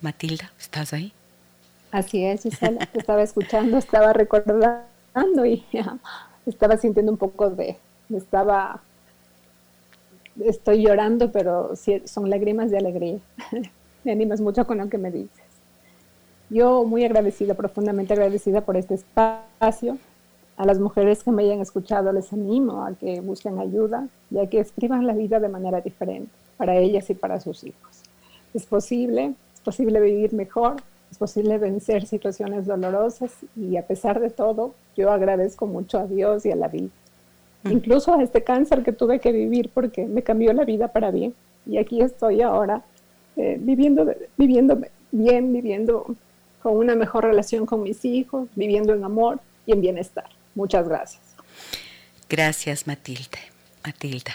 Matilda, ¿estás ahí? Así es, Gisela, estaba escuchando, estaba recordando y estaba sintiendo un poco de, estaba, estoy llorando, pero son lágrimas de alegría. me animas mucho con lo que me dices. Yo muy agradecida, profundamente agradecida por este espacio. A las mujeres que me hayan escuchado les animo a que busquen ayuda y a que escriban la vida de manera diferente para ellas y para sus hijos. Es posible, es posible vivir mejor, es posible vencer situaciones dolorosas y a pesar de todo, yo agradezco mucho a Dios y a la vida. Mm. Incluso a este cáncer que tuve que vivir porque me cambió la vida para bien. Y aquí estoy ahora eh, viviendo, viviendo bien, viviendo con una mejor relación con mis hijos, viviendo en amor y en bienestar. Muchas gracias. Gracias, Matilde. Matilda.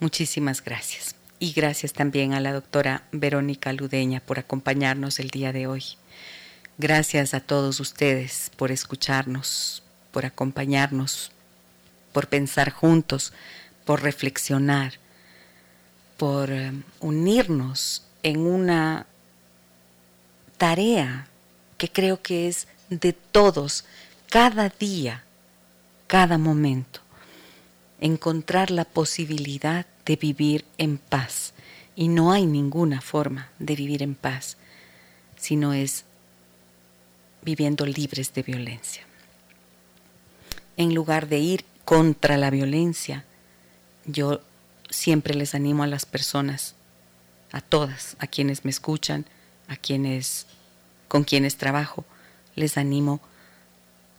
Muchísimas gracias. Y gracias también a la doctora Verónica Ludeña por acompañarnos el día de hoy. Gracias a todos ustedes por escucharnos, por acompañarnos, por pensar juntos, por reflexionar, por eh, unirnos en una tarea que creo que es de todos, cada día, cada momento, encontrar la posibilidad de vivir en paz. Y no hay ninguna forma de vivir en paz, sino es viviendo libres de violencia. En lugar de ir contra la violencia, yo siempre les animo a las personas, a todas, a quienes me escuchan, a quienes con quienes trabajo, les animo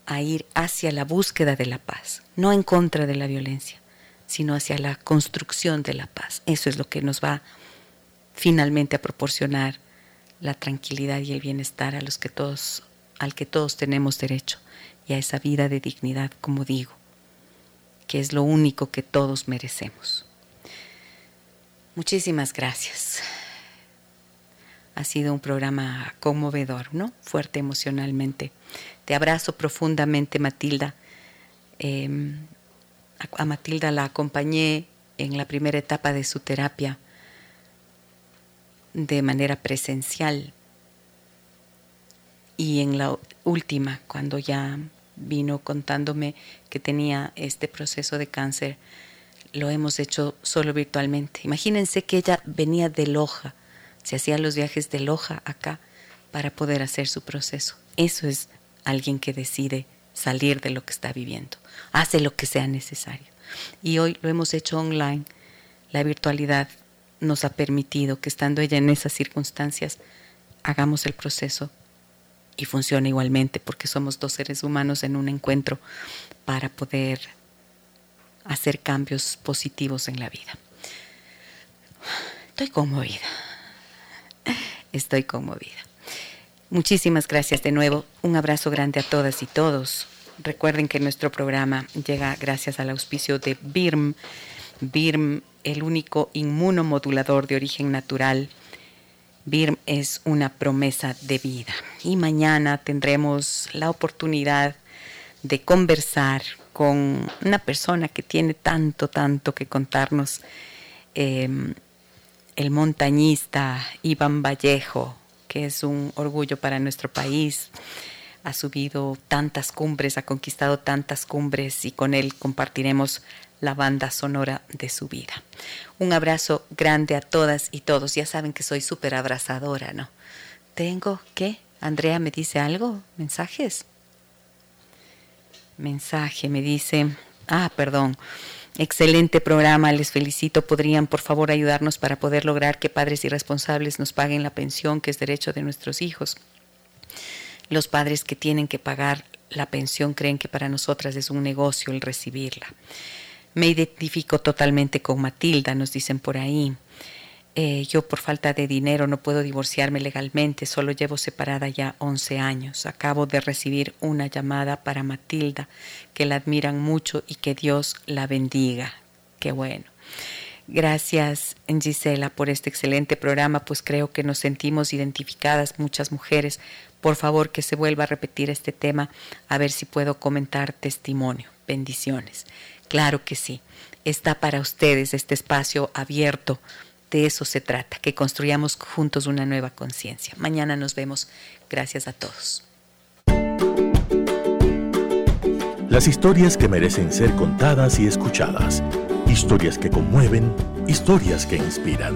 a ir hacia la búsqueda de la paz, no en contra de la violencia, sino hacia la construcción de la paz. Eso es lo que nos va finalmente a proporcionar la tranquilidad y el bienestar a los que todos, al que todos tenemos derecho y a esa vida de dignidad, como digo, que es lo único que todos merecemos. Muchísimas gracias. Ha sido un programa conmovedor, ¿no? Fuerte emocionalmente. Te abrazo profundamente, Matilda. Em, a, Matilda la acompañé en la primera etapa de su terapia de manera presencial y en la última, cuando ya vino contándome que tenía este proceso de cáncer, lo hemos hecho solo virtualmente. Imagínense que ella venía de Loja, se hacía los viajes de Loja acá para poder hacer su proceso. Eso es alguien que decide salir de lo que está viviendo hace lo que sea necesario. Y hoy lo hemos hecho online. La virtualidad nos ha permitido que estando ella en esas circunstancias, hagamos el proceso y funcione igualmente porque somos dos seres humanos en un encuentro para poder hacer cambios positivos en la vida. Estoy conmovida. Estoy conmovida. Muchísimas gracias de nuevo. Un abrazo grande a todas y todos. Recuerden que nuestro programa llega gracias al auspicio de BIRM. BIRM, el único inmunomodulador de origen natural. BIRM es una promesa de vida. y mañana tendremos la oportunidad de conversar con una persona que tiene tanto, tanto que contarnos, em, el montañista Iván Vallejo, que es un orgullo para nuestro país. Ha subido tantas cumbres, ha conquistado tantas cumbres y con él compartiremos la banda sonora de su vida. Un abrazo grande a todas y todos. Ya saben que soy súper abrazadora, ¿no? Tengo que, Andrea me dice algo, mensajes. Mensaje, me dice, ah, perdón. Excelente programa, les felicito. ¿Podrían, por favor, ayudarnos para poder lograr que padres irresponsables nos paguen la pensión, que es derecho de nuestros hijos? Los padres que tienen que pagar la pensión creen que para nosotras es un negocio el recibirla. Me identifico totalmente con Matilda, nos dicen por ahí. Eh, yo por falta de dinero no puedo divorciarme legalmente, solo llevo separada ya 11 años. Acabo de recibir una llamada para Matilda, que la admiran mucho y que Dios la bendiga. Qué bueno. Gracias, Gisela, por este excelente programa, pues creo que nos sentimos identificadas muchas mujeres. Por favor, que se vuelva a repetir este tema, a ver si puedo comentar testimonio. Bendiciones. Claro que sí. Está para ustedes este espacio abierto. De eso se trata, que construyamos juntos una nueva conciencia. Mañana nos vemos. Gracias a todos. Las historias que merecen ser contadas y escuchadas. Historias que conmueven, historias que inspiran.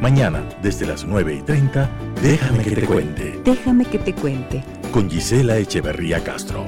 Mañana, desde las 9 y 30, déjame que te cuente. Déjame que te cuente. Con Gisela Echeverría Castro.